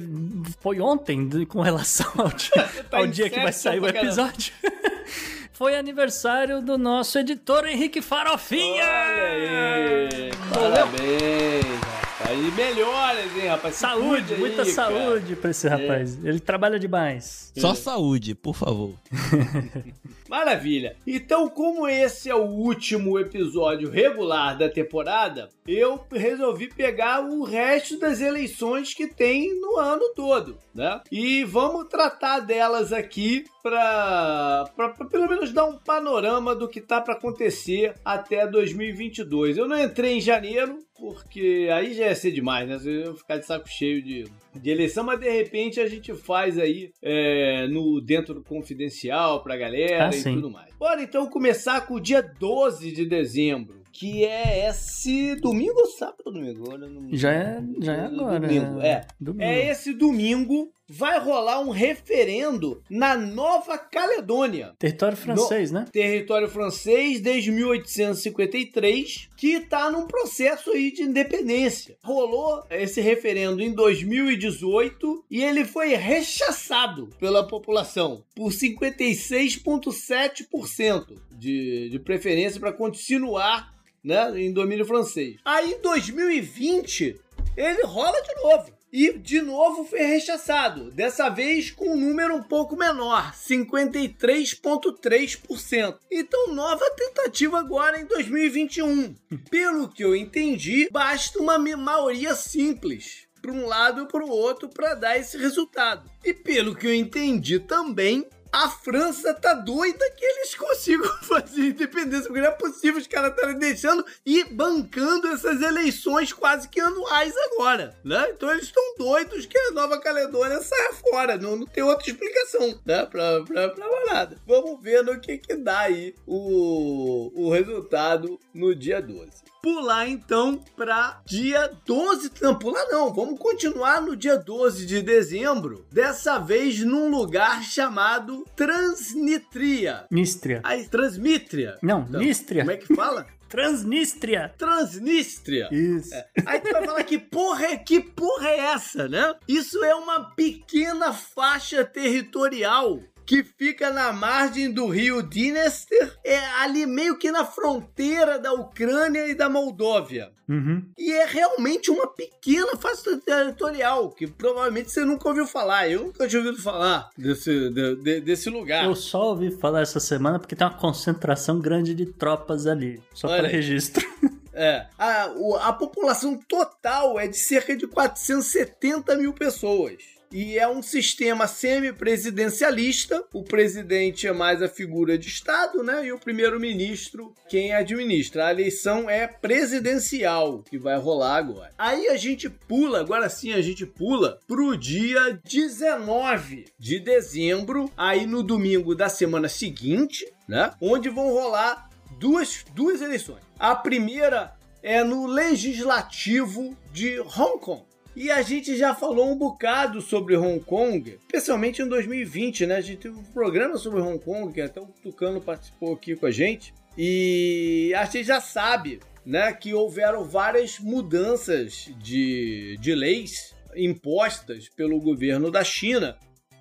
foi ontem com relação ao dia, tá ao dia que vai sair o episódio. foi aniversário do nosso editor Henrique Farofinha! Olha aí! Parabéns! Aí melhoras, hein, rapaz? Saúde, muita aí, saúde cara. pra esse rapaz. É. Ele trabalha demais. Só é. saúde, por favor. Maravilha. Então, como esse é o último episódio regular da temporada, eu resolvi pegar o resto das eleições que tem no ano todo, né? E vamos tratar delas aqui para pelo menos dar um panorama do que tá para acontecer até 2022. Eu não entrei em janeiro, porque aí já ia ser demais, né? Eu ia ficar de saco cheio de, de eleição, mas de repente a gente faz aí é, no dentro do confidencial pra galera Ah, e sim. tudo mais. Bora então começar com o dia 12 de dezembro, que é esse domingo ou sábado ou domingo? Já é, já é agora. Domingo, né? é. Domingo. É esse domingo vai rolar um referendo na Nova Caledônia. Território francês, né? Território francês desde 1853, que está num processo aí de independência. Rolou esse referendo em 2018 e ele foi rechaçado pela população por 56,7% de, de preferência para continuar né, em domínio francês. Aí em 2020 ele rola de novo. E de novo foi rechaçado, dessa vez com um número um pouco menor, 53,3%. Então, nova tentativa agora em 2021. Pelo que eu entendi, basta uma maioria simples para um lado e para o outro para dar esse resultado. E pelo que eu entendi também, a França tá doida que eles consigam fazer independência, porque não é possível os caras estarem deixando e bancando essas eleições quase que anuais agora, né? Então eles estão doidos que a Nova Caledônia saia fora, não, não tem outra explicação, né? Pra, pra, pra nada. Vamos ver no que que dá aí o, o resultado no dia 12 pular então para dia 12. Não, pular não. Vamos continuar no dia 12 de dezembro. Dessa vez num lugar chamado Transnistria. Nístria. Aí, Transmitria. Não, Então, Nístria. Como é que fala? Transnistria. Transnistria. Isso. Aí tu vai falar que porra, é- que porra é essa, né? Isso é uma pequena faixa territorial que fica na margem do rio Dniester, é ali meio que na fronteira da Ucrânia e da Moldóvia. Uhum. E é realmente uma pequena faixa territorial, que provavelmente você nunca ouviu falar. Eu nunca tinha ouvido falar desse, de- de- desse lugar. Eu só ouvi falar essa semana porque tem uma concentração grande de tropas ali. Só para registro. É. A, a população total é de cerca de 470 mil pessoas. E é um sistema semipresidencialista. O presidente é mais a figura de Estado, né? E o primeiro-ministro quem administra. A eleição é presidencial que vai rolar agora. Aí a gente pula, agora sim a gente pula pro dia 19 de dezembro, aí no domingo da semana seguinte, né? Onde vão rolar duas, duas eleições. A primeira é no legislativo de Hong Kong. E a gente já falou um bocado sobre Hong Kong, especialmente em 2020, né? A gente teve um programa sobre Hong Kong, que até o Tucano participou aqui com a gente. E a gente já sabe, né, que houveram várias mudanças de, de leis impostas pelo governo da China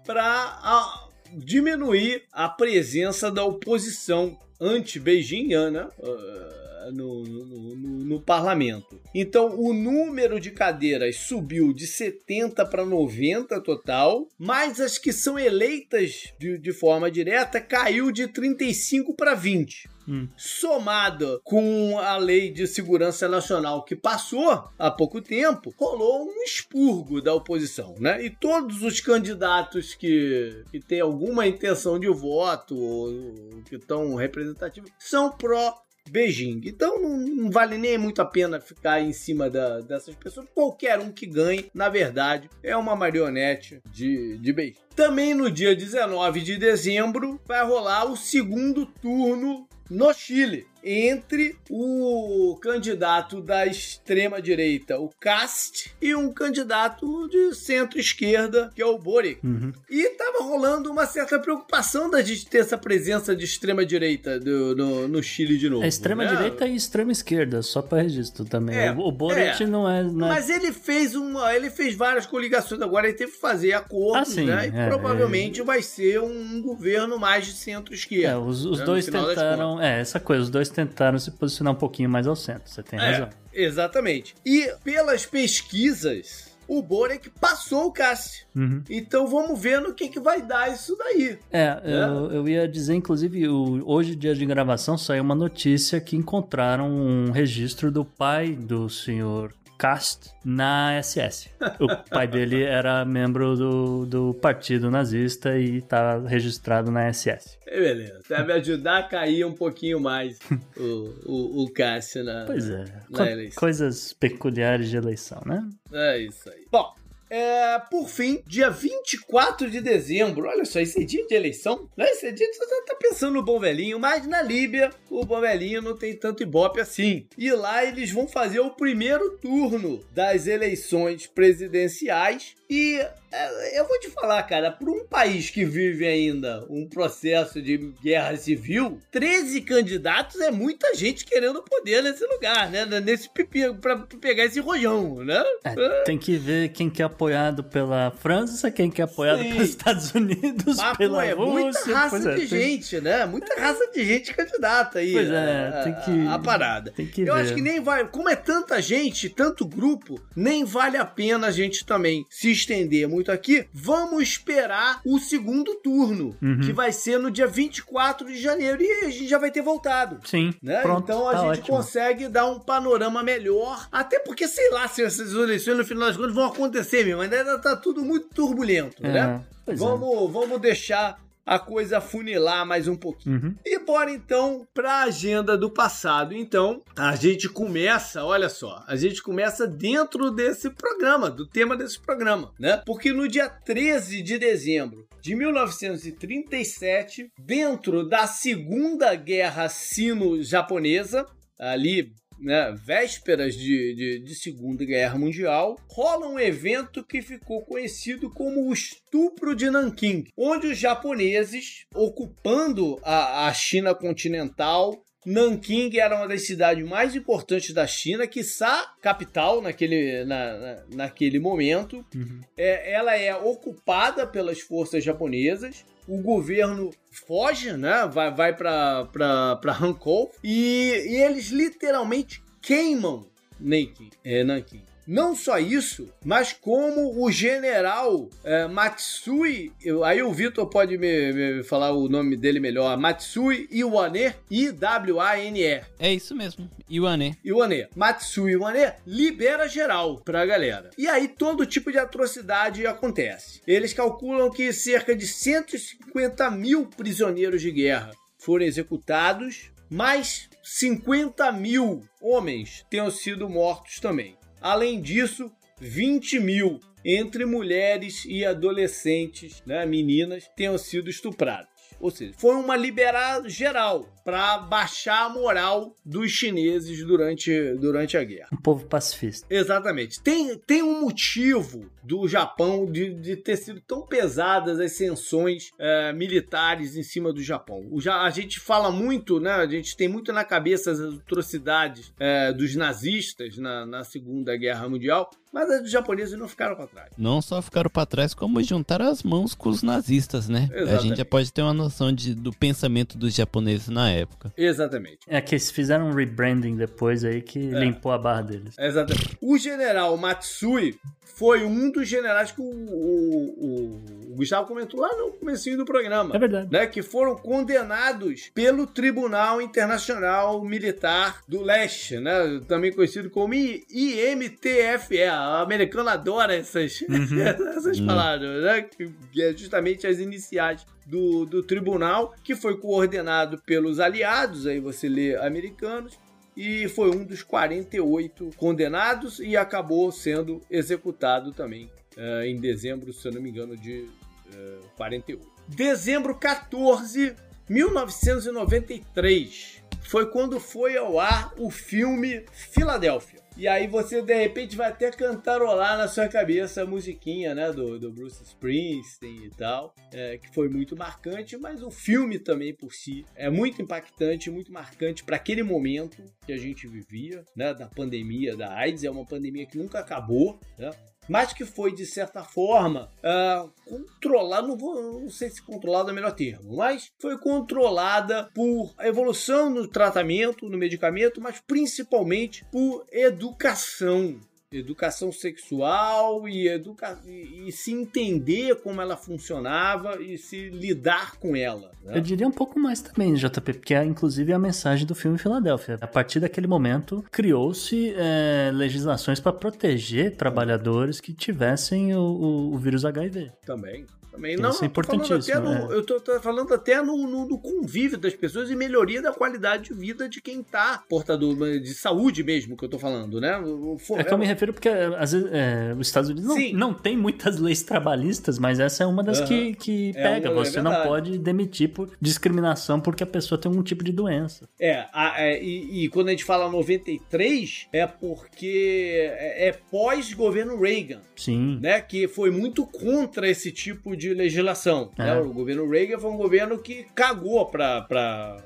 para diminuir a presença da oposição anti-beijingiana uh, no, no, no- no parlamento. Então, o número de cadeiras subiu de 70 para 90 total, mas as que são eleitas de, de forma direta caiu de 35 para 20 Hum. somada com a lei de segurança nacional que passou há pouco tempo, rolou um expurgo da oposição, né? E todos os candidatos que, que têm alguma intenção de voto ou que estão representativos são pró Beijing. Então não, não vale nem muito a pena ficar em cima da- dessas pessoas. Qualquer um que ganhe, na verdade, é uma marionete de, de Beijing. Também no dia 19 de dezembro vai rolar o segundo turno no Chile entre o candidato da extrema direita, o Cast, e um candidato de centro-esquerda, que é o Boric. Uhum. E tava rolando uma certa preocupação da gente ter essa presença de extrema direita do- no, no Chile de novo. É extrema né? e extrema esquerda, só para registro também. É, o Boric é. não é. Não é- Mas ele fez uma, ele fez várias coligações agora, ele teve que fazer acordos, Ah, sim, né? E é, provavelmente vai ser um governo mais de centro-esquerda. É, os, os né, dois tentaram. É, essa coisa, os dois tentaram se posicionar um pouquinho mais ao centro. Você tem É, razão. exatamente. E pelas pesquisas, o Boric passou o Cássio. Uhum. Então vamos ver no que, que vai dar isso daí. É, eu, eu ia dizer, inclusive, o- hoje, dia de gravação, saiu uma notícia que encontraram um registro do pai do senhor cast na SS. O pai dele era membro do, do partido nazista e tá registrado na SS. É, beleza. Vai me ajudar a cair um pouquinho mais o, o, o Cássio na, Pois é, na co- eleição. coisas peculiares de eleição, né? É isso aí. Bom, é, por fim, dia 24 de dezembro. Olha só, esse é dia de eleição. Né? Esse é dia de você tá pensando no bom velhinho, mas na Líbia o bom velhinho não tem tanto ibope assim. E lá eles vão fazer o primeiro turno das eleições presidenciais. E é, eu vou te falar, cara, para um país que vive ainda um processo de guerra civil, 13 candidatos é muita gente querendo poder nesse lugar, né? Nesse pipi, pra pegar esse rojão, né? É, tem que ver quem que é apoiado pela França, quem que é apoiado Sim. pelos Estados Unidos, Mas, pela é Rússia. muita raça é, de tem- gente, né? Muita raça de gente candidata aí. Pois é, a- tem que- A, a parada. Tem que Eu ver. acho que nem vai. Como é tanta gente, tanto grupo, nem vale a pena a gente também se estender muito aqui. Vamos esperar o segundo turno, Uhum. que vai ser no dia 24 de janeiro. E a gente já vai ter voltado. Sim, Né? pronto, então a tá gente ótimo. consegue dar um panorama melhor. Até porque, sei lá, se essas eleições no final das contas vão acontecer mesmo. Ainda tá tudo muito turbulento, É, né? pois é. Vamos, vamos deixar a coisa funilar mais um pouquinho. Uhum. E bora então para a agenda do passado. Então, a gente começa, olha só, a gente começa dentro desse programa, do tema desse programa, né? Porque no dia 13 de dezembro de 1937, dentro da Segunda Guerra Sino-Japonesa, ali né, vésperas de, de, de Segunda Guerra Mundial, rola um evento que ficou conhecido como o Estupro de Nanquim, onde os japoneses, ocupando a, a China continental, Nanquim era uma das cidades mais importantes da China, quiçá capital naquele, na, na- naquele momento. Uhum. É, ela é ocupada pelas forças japonesas. O governo foge, né? Vai, vai para Hankou e, e eles literalmente queimam Nanquim, é, Nanquim. Não só isso, mas como o general é, Matsui, eu- aí o Vitor pode me, me falar o nome dele melhor, Matsui Iwane, I-W-A-N-E. É isso mesmo. Iwane. Iwane, Matsui Iwane libera geral pra galera. E aí todo tipo de atrocidade acontece. Eles calculam que cerca de 150 mil prisioneiros de guerra foram executados, mais 50 mil homens tenham sido mortos também. Além disso, 20 mil entre mulheres e adolescentes, né, meninas, tenham sido estupradas. Ou seja, foi uma liberada geral para baixar a moral dos chineses durante, durante a guerra. Um povo pacifista. Exatamente. Tem, tem um motivo do Japão de, de ter sido tão pesadas as sanções eh, militares em cima do Japão. O, a gente fala muito, né? A gente tem muito na cabeça as atrocidades eh, dos nazistas na, na Segunda Guerra Mundial, mas as dos japoneses não ficaram para trás. Não só ficaram pra trás, como juntaram as mãos com os nazistas, né? A Exatamente. gente já pode ter uma noção de, do pensamento dos japoneses na época. Exatamente. É que eles fizeram um rebranding depois aí que É. limpou a barra deles. Exatamente. O general Matsui foi um dos generais que o, o- o- o Gustavo comentou lá no comecinho do programa. É verdade. né, que foram condenados pelo Tribunal Internacional Militar do Leste, né, também conhecido como I- IMTFE. A americana adora essas, essas Hum. palavras, né, que que é justamente as iniciais do, do tribunal, que foi coordenado pelos aliados, aí você lê americanos, e foi um dos 48 condenados e acabou sendo executado também eh, em dezembro, se eu não me engano, de eh, 48. Dezembro 14, 1993. Foi quando foi ao ar o filme Filadélfia. E aí você de repente vai até cantarolar na sua cabeça a musiquinha, né, do, do Bruce Springsteen e tal, é, que foi muito marcante, mas o filme também por si é muito impactante, muito marcante para aquele momento que a gente vivia, né, da pandemia da AIDS, é uma pandemia que nunca acabou, né? Mas que foi, de certa forma, ah, controlada, não, não sei se controlada é o melhor termo, mas foi controlada por a evolução no tratamento, no medicamento, mas principalmente por educação. Educação sexual e, educa e, e, se entender como ela funcionava e se lidar com ela. Né? Eu diria um pouco mais também, JP, porque é inclusive a mensagem do filme Filadélfia. A partir daquele momento, criou-se é, legislações para proteger trabalhadores que tivessem o, o, o vírus HIV. Também. Também não, Isso é importantíssimo. No, é. Eu tô, tô, falando até no, no, no, convívio das pessoas e melhoria da qualidade de vida de quem tá portador de saúde mesmo, que eu tô falando, né? For, é que eu me refiro porque às vezes é, os Estados Unidos não, não tem muitas leis trabalhistas, mas essa é uma das que, que é pega. É Você não pode demitir por discriminação porque a pessoa tem um tipo de doença. É, a, é e, e, quando a gente fala 93, é porque é, é pós-governo Reagan. Sim. Né? Que foi muito contra esse tipo de de legislação. É. Né? O governo Reagan foi um governo que cagou para pra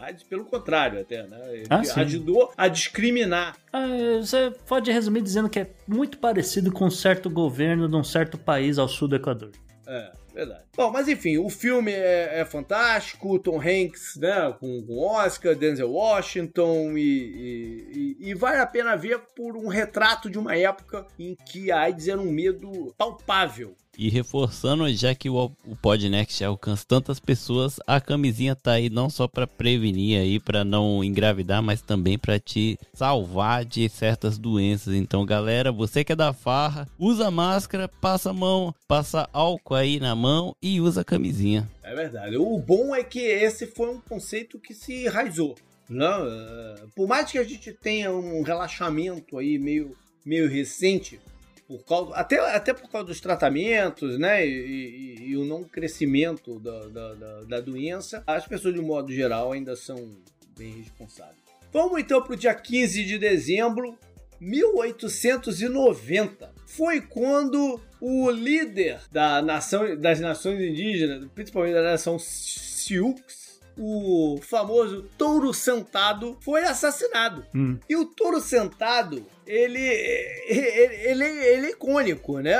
AIDS, pelo contrário, até, né? Ele ah, ajudou a discriminar. Ah, você pode resumir dizendo que é muito parecido com um certo governo de um certo país ao sul do Equador. É. Verdade. Bom, mas enfim, o filme é, é fantástico, Tom Hanks, né, com, com Oscar, Denzel Washington, e, e, e, vale a pena ver por um retrato de uma época em que a AIDS era um medo palpável e reforçando, já que o, o Podnext alcança tantas pessoas, a camisinha tá aí não só para prevenir aí, para não engravidar, mas também para te salvar de certas doenças. Então, galera, você que é da farra, usa máscara, passa a mão, passa álcool aí na mão e usa a camisinha. É verdade. O bom é que esse foi um conceito que se enraizou. Não, né? por mais que a gente tenha um relaxamento aí meio, meio recente, por causa, até, até por causa dos tratamentos, né? E, e, e o não crescimento da, da, da, da, doença, as pessoas, de um modo geral, ainda são bem responsáveis. Vamos então para o dia 15 de dezembro, 1890. Foi quando o líder da nação, das nações indígenas, principalmente da nação Sioux, o famoso touro sentado foi assassinado. Hum. E o touro sentado, ele, ele, ele, ele é icônico, né?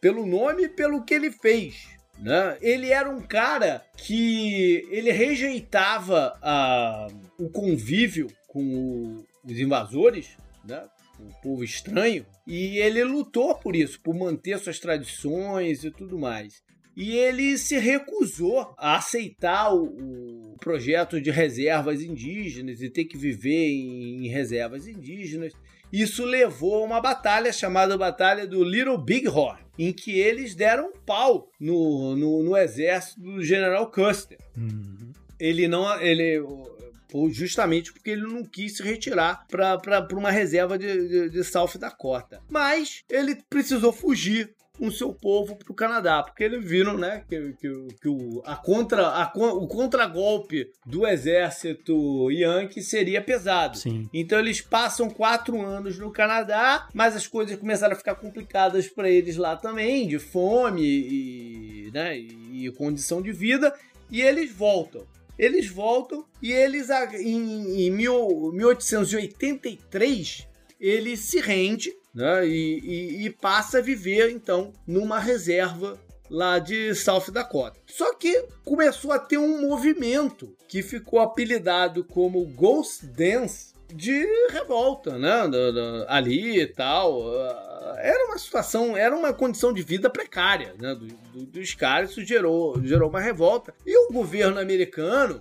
Pelo nome e pelo que ele fez. Né? Ele era um cara que ele rejeitava a, o convívio com o, os invasores, né? o povo estranho, e ele lutou por isso, por manter suas tradições e tudo mais e ele se recusou a aceitar o, o, projeto de reservas indígenas e ter que viver em, em reservas indígenas. Isso levou a uma batalha chamada Batalha do Little Big Horn, em que eles deram pau no, no, no exército do General Custer. Uhum. Ele não. Ele, justamente porque ele não quis se retirar para uma reserva de, de, de South Dakota. Mas ele precisou fugir com seu povo para o Canadá, porque eles viram, né, que, que, que o, a contra, a, o contragolpe do exército Yankee seria pesado. Sim. Então eles passam quatro anos no Canadá, mas as coisas começaram a ficar complicadas para eles lá também, de fome e, né, e condição de vida, e eles voltam. Eles voltam e eles, em, em 1883, ele se rende né? E, e, e passa a viver então numa reserva lá de South Dakota. Só que começou a ter um movimento que ficou apelidado como Ghost Dance de revolta, né? ali e tal. Era uma situação, era uma condição de vida precária, né? Do, do, dos caras, isso gerou, gerou uma revolta. E o governo americano,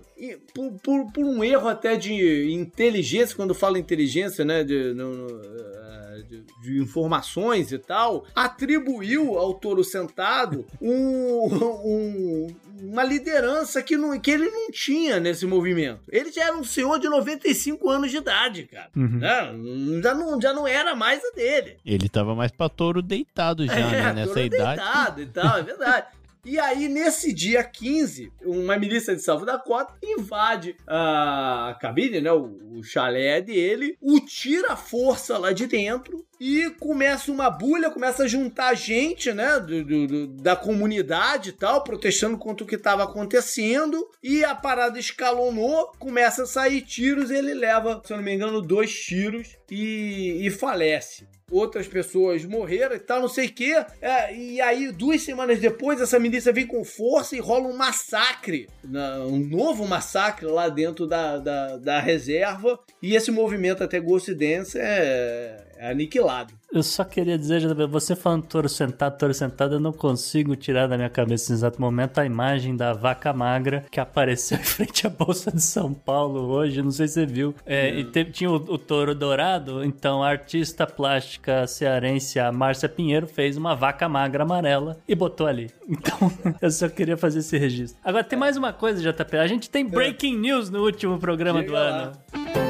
por, por, por um erro até de inteligência, quando fala inteligência, né? De, no, no, de, de, informações e tal, atribuiu ao Toro Sentado um, um, uma liderança que, não, que ele não tinha nesse movimento. Ele já era um senhor de 95 anos de idade, cara. Uhum. Né? Já, não, já não era mais a dele. Ele tava mais pra touro deitado já, é, né? Nessa idade. Deitado e tal, é verdade. E aí, nesse dia 15, uma milícia de Salvo Dakota invade a cabine, né? O, o chalé dele, o tira a força lá de dentro e começa uma bulha, começa a juntar gente, né, do, do, da comunidade e tal, protestando contra o que estava acontecendo, e a parada escalonou, começa a sair tiros, ele leva, se eu não me engano, dois tiros e, e falece outras pessoas morreram e tal, não sei o quê. É, e aí, duas semanas depois, essa milícia vem com força e rola um massacre, um novo massacre lá dentro da, da, da reserva. E esse movimento até Ghost Dance é, é aniquilado. Eu só queria dizer, você falando touro sentado, touro sentado, eu não consigo tirar da minha cabeça nesse exato momento a imagem da vaca magra que apareceu em frente à Bolsa de São Paulo hoje, não sei se você viu. É, e teve- tinha o, o touro dourado, então a artista plástica cearense, a Márcia Pinheiro, fez uma vaca magra amarela e botou ali. Então, eu só queria fazer esse registro. Agora, tem mais uma coisa, JP. A gente tem breaking news no último programa Diga do lá. ano.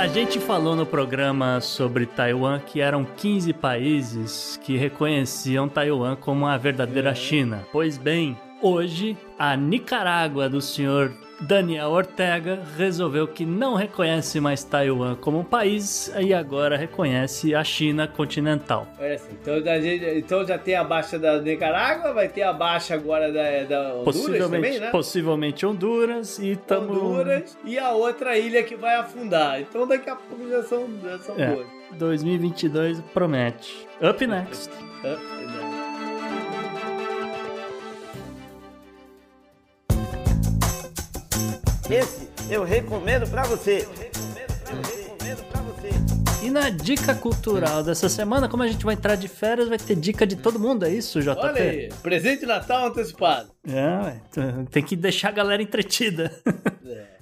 A gente falou no programa sobre Taiwan que eram 15 países que reconheciam Taiwan como a verdadeira China. Pois bem, hoje a Nicarágua do senhor Daniel Ortega resolveu que não reconhece mais Taiwan como um país e agora reconhece a China continental. Olha assim, então, gente- então já tem a baixa da Nicarágua, vai ter a baixa agora da, da Honduras Possivelmente, também, né? possivelmente Honduras e estamos. Honduras e a outra ilha que vai afundar. Então daqui a pouco já são, já são É. duas. 2022 promete. Up next. Hã? Esse eu recomendo pra você. Eu recomendo pra você. E na dica cultural dessa semana, como a gente vai entrar de férias, vai ter dica de todo mundo, é isso, JP? Olha aí, presente de Natal antecipado. É, tem que deixar a galera entretida.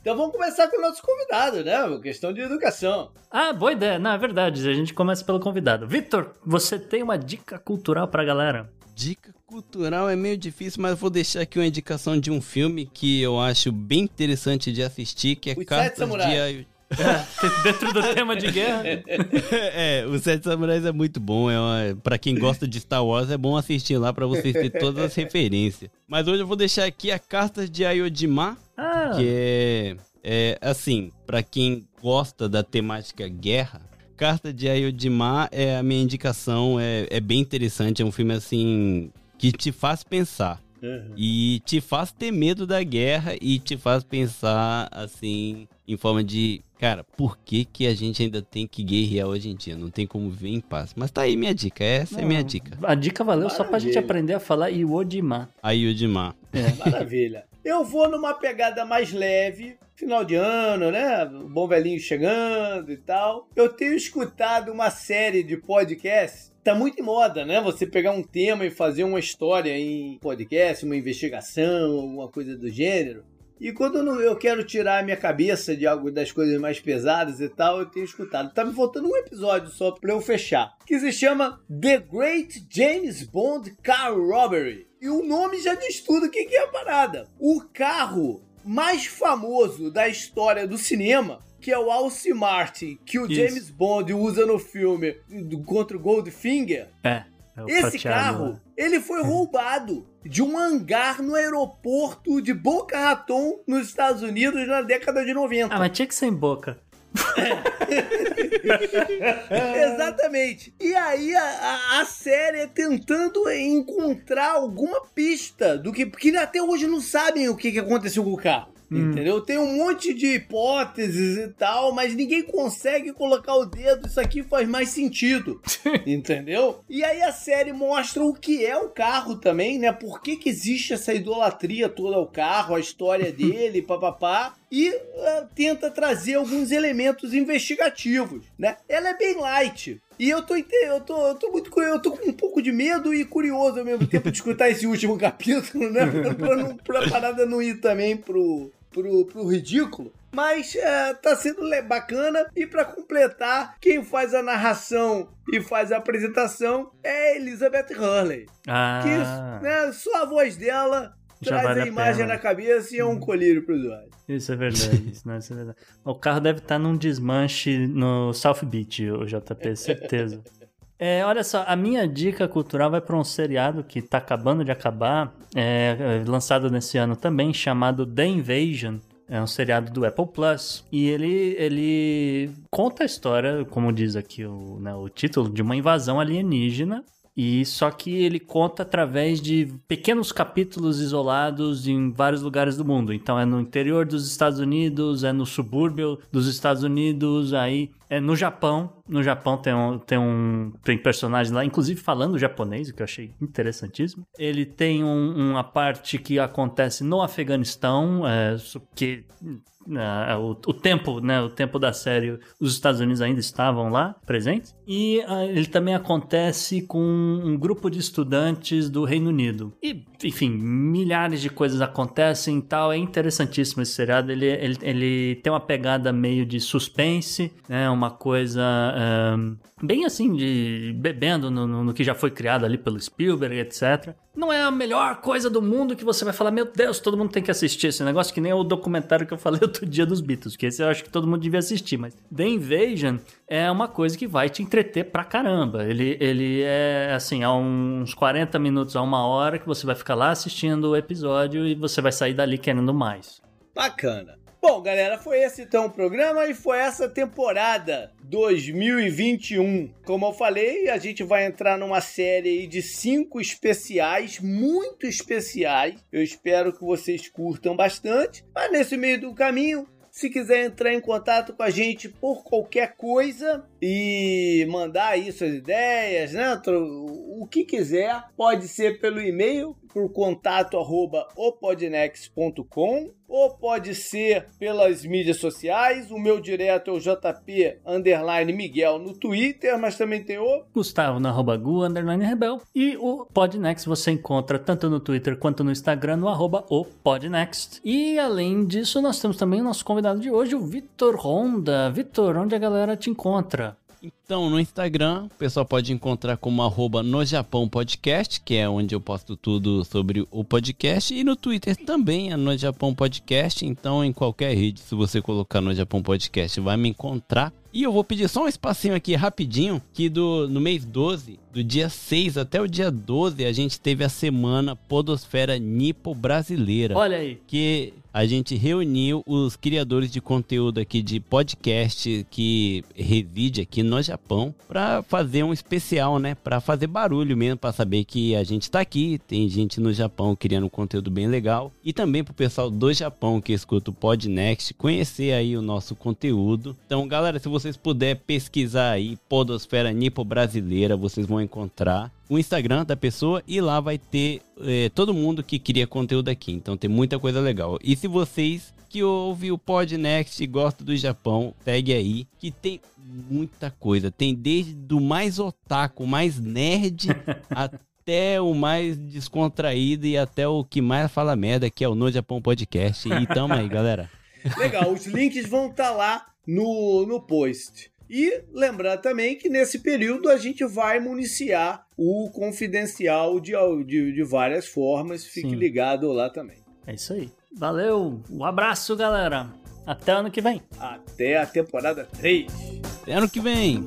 Então vamos começar com o nosso convidado, né? Questão de educação. ah, boa ideia. Não, é verdade. A gente começa pelo convidado. Vitor, você tem uma dica cultural pra galera? Dica cultural é meio difícil, mas eu vou deixar aqui uma indicação de um filme que eu acho bem interessante de assistir, que é Os Sete Cartas Samurais. de Dentro do tema de guerra. é, os Sete Samurais é muito bom. É uma, pra quem gosta de Star Wars, é bom assistir lá pra vocês terem todas as referências. Mas hoje eu vou deixar aqui a Cartas de Ayodhimar, Ah, que é, é assim, pra quem gosta da temática guerra, Carta de Ayodhimar é a minha indicação, é, é bem interessante, é um filme assim que te faz pensar. E te faz ter medo da guerra e te faz pensar assim, em forma de, cara, por que que a gente ainda tem que guerrear hoje em dia? Não tem como viver em paz. Mas tá aí minha dica, essa é minha dica. a dica valeu só pra gente Maravilha. aprender a falar Iwodima. Ayodhimar. Maravilha. Eu vou numa pegada mais leve, final de ano, né? O Bom velhinho chegando e tal. Eu tenho escutado uma série de podcasts. Tá muito em moda, né? Você pegar um tema e fazer uma história em podcast, uma investigação, alguma coisa do gênero. E quando eu quero tirar a minha cabeça de algo das coisas mais pesadas e tal, eu tenho escutado. Tá me faltando um episódio só pra eu fechar. Que se chama The Great James Bond Car Robbery. E o nome já diz tudo o que que é a parada. O carro mais famoso da história do cinema, que é o Alce Martin, que o Isso. James Bond usa no filme contra o Goldfinger. É. é o Esse prateado carro, lá. ele foi roubado de um hangar no aeroporto de Boca Raton, nos Estados Unidos, na década de 90. Ah, mas tinha que ser em boca. Exatamente. E aí a, a- série é tentando encontrar alguma pista do que. Porque até hoje não sabem o que, que aconteceu com o carro. Entendeu? Tem um monte de hipóteses e tal, mas ninguém consegue colocar o dedo. Isso aqui faz mais sentido. entendeu? E aí a série mostra o que é o carro também, né? Por que, que existe essa idolatria toda ao carro, a história dele, papapá. E ah, tenta trazer alguns elementos investigativos, né? Ela é bem light. E eu tô, eu tô, eu tô muito eu tô com um pouco de medo e curioso ao mesmo tempo de escutar esse último capítulo, né? pra, não, pra parada não ir também pro, pro, pro ridículo. Mas é, tá sendo bacana. E pra completar, quem faz a narração e faz a apresentação é Elizabeth Hurley. Ah, Que né, só a voz dela Já traz vale a a imagem na cabeça e é um colírio pros olhos. isso é verdade. Isso, não, isso é verdade. O carro deve estar num desmanche no South Beach, o JP, certeza. É, olha só, a minha dica cultural vai para um seriado que tá acabando de acabar, é, lançado nesse ano também, chamado The Invasion. É um seriado do Apple Plus. E ele, ele conta a história, como diz aqui o, né, o título, de uma invasão alienígena. E só que ele conta através de pequenos capítulos isolados em vários lugares do mundo. Então é no interior dos Estados Unidos, é no subúrbio dos Estados Unidos, aí É, no Japão, no Japão tem um, tem um tem personagem lá, inclusive falando japonês, o que eu achei interessantíssimo. Ele tem um, uma parte que acontece no Afeganistão, é, que uh, o, o, tempo, né, o tempo da série, os Estados Unidos ainda estavam lá presentes. E uh, ele também acontece com um grupo de estudantes do Reino Unido. E, enfim, milhares de coisas acontecem e tal. É interessantíssimo esse seriado. Ele, ele, ele tem uma pegada meio de suspense, né, uma coisa um, bem assim, de bebendo no, no, no que já foi criado ali pelo Spielberg, etc não é a melhor coisa do mundo que você vai falar, meu Deus, todo mundo tem que assistir esse negócio, que nem o documentário que eu falei outro dia dos Beatles, que esse eu acho que todo mundo devia assistir, mas The Invasion é uma coisa que vai te entreter pra caramba. Ele, ele é, assim, há uns 40 minutos a uma hora que você vai ficar lá assistindo o episódio e você vai sair dali querendo mais. Bacana. Bom, galera, foi esse então o programa e foi essa temporada 2021. Como eu falei, a gente vai entrar numa série de cinco especiais, muito especiais. Eu espero que vocês curtam bastante. Mas nesse meio do caminho, se quiser entrar em contato com a gente por qualquer coisa e mandar aí suas ideias, né? O que quiser, pode ser pelo e-mail por contato arroba opodnex.com ou pode ser pelas mídias sociais. O meu direto é o JP underline Miguel no Twitter, mas também tem o Gustavo na arroba Gu underline Rebel. E o Podnext você encontra tanto no Twitter quanto no Instagram no arroba o Podnext. E além disso, nós temos também o nosso convidado de hoje, o Vitor Honda. Vitor, onde a galera te encontra? Então, no Instagram, o pessoal pode encontrar como arroba no Japão Podcast, que é onde eu posto tudo sobre o podcast. E no Twitter também é no Japão Podcast. Então, em qualquer rede, se você colocar no Japão Podcast, vai me encontrar. E eu vou pedir só um espacinho aqui rapidinho, que do, no mês 12, do dia 6 até o dia 12, a gente teve a semana Podosfera Nipo Brasileira. Olha aí. Que a gente reuniu os criadores de conteúdo aqui de podcast que reside aqui no Japão para fazer um especial, né? Para fazer barulho mesmo, para saber que a gente está aqui, tem gente no Japão criando um conteúdo bem legal e também para o pessoal do Japão que escuta o Podnext conhecer aí o nosso conteúdo. Então, galera, se vocês puderem pesquisar aí Podosfera Nipo Brasileira, vocês vão encontrar o Instagram da pessoa e lá vai ter é, todo mundo que cria conteúdo aqui. Então tem muita coisa legal. E se vocês que ouvem o Podnext e gostam do Japão, segue aí que tem muita coisa. Tem desde do mais otaku, mais nerd, até o mais descontraído e até o que mais fala merda, que é o No Japão Podcast. E tamo aí, galera. Legal, os links vão estar tá lá no, no post. E lembrar também que nesse período a gente vai municiar o confidencial de, de, de várias formas. Fique Sim. ligado lá também. É isso aí. Valeu, um abraço, galera. Até ano que vem. Até a temporada 3. Até ano que vem.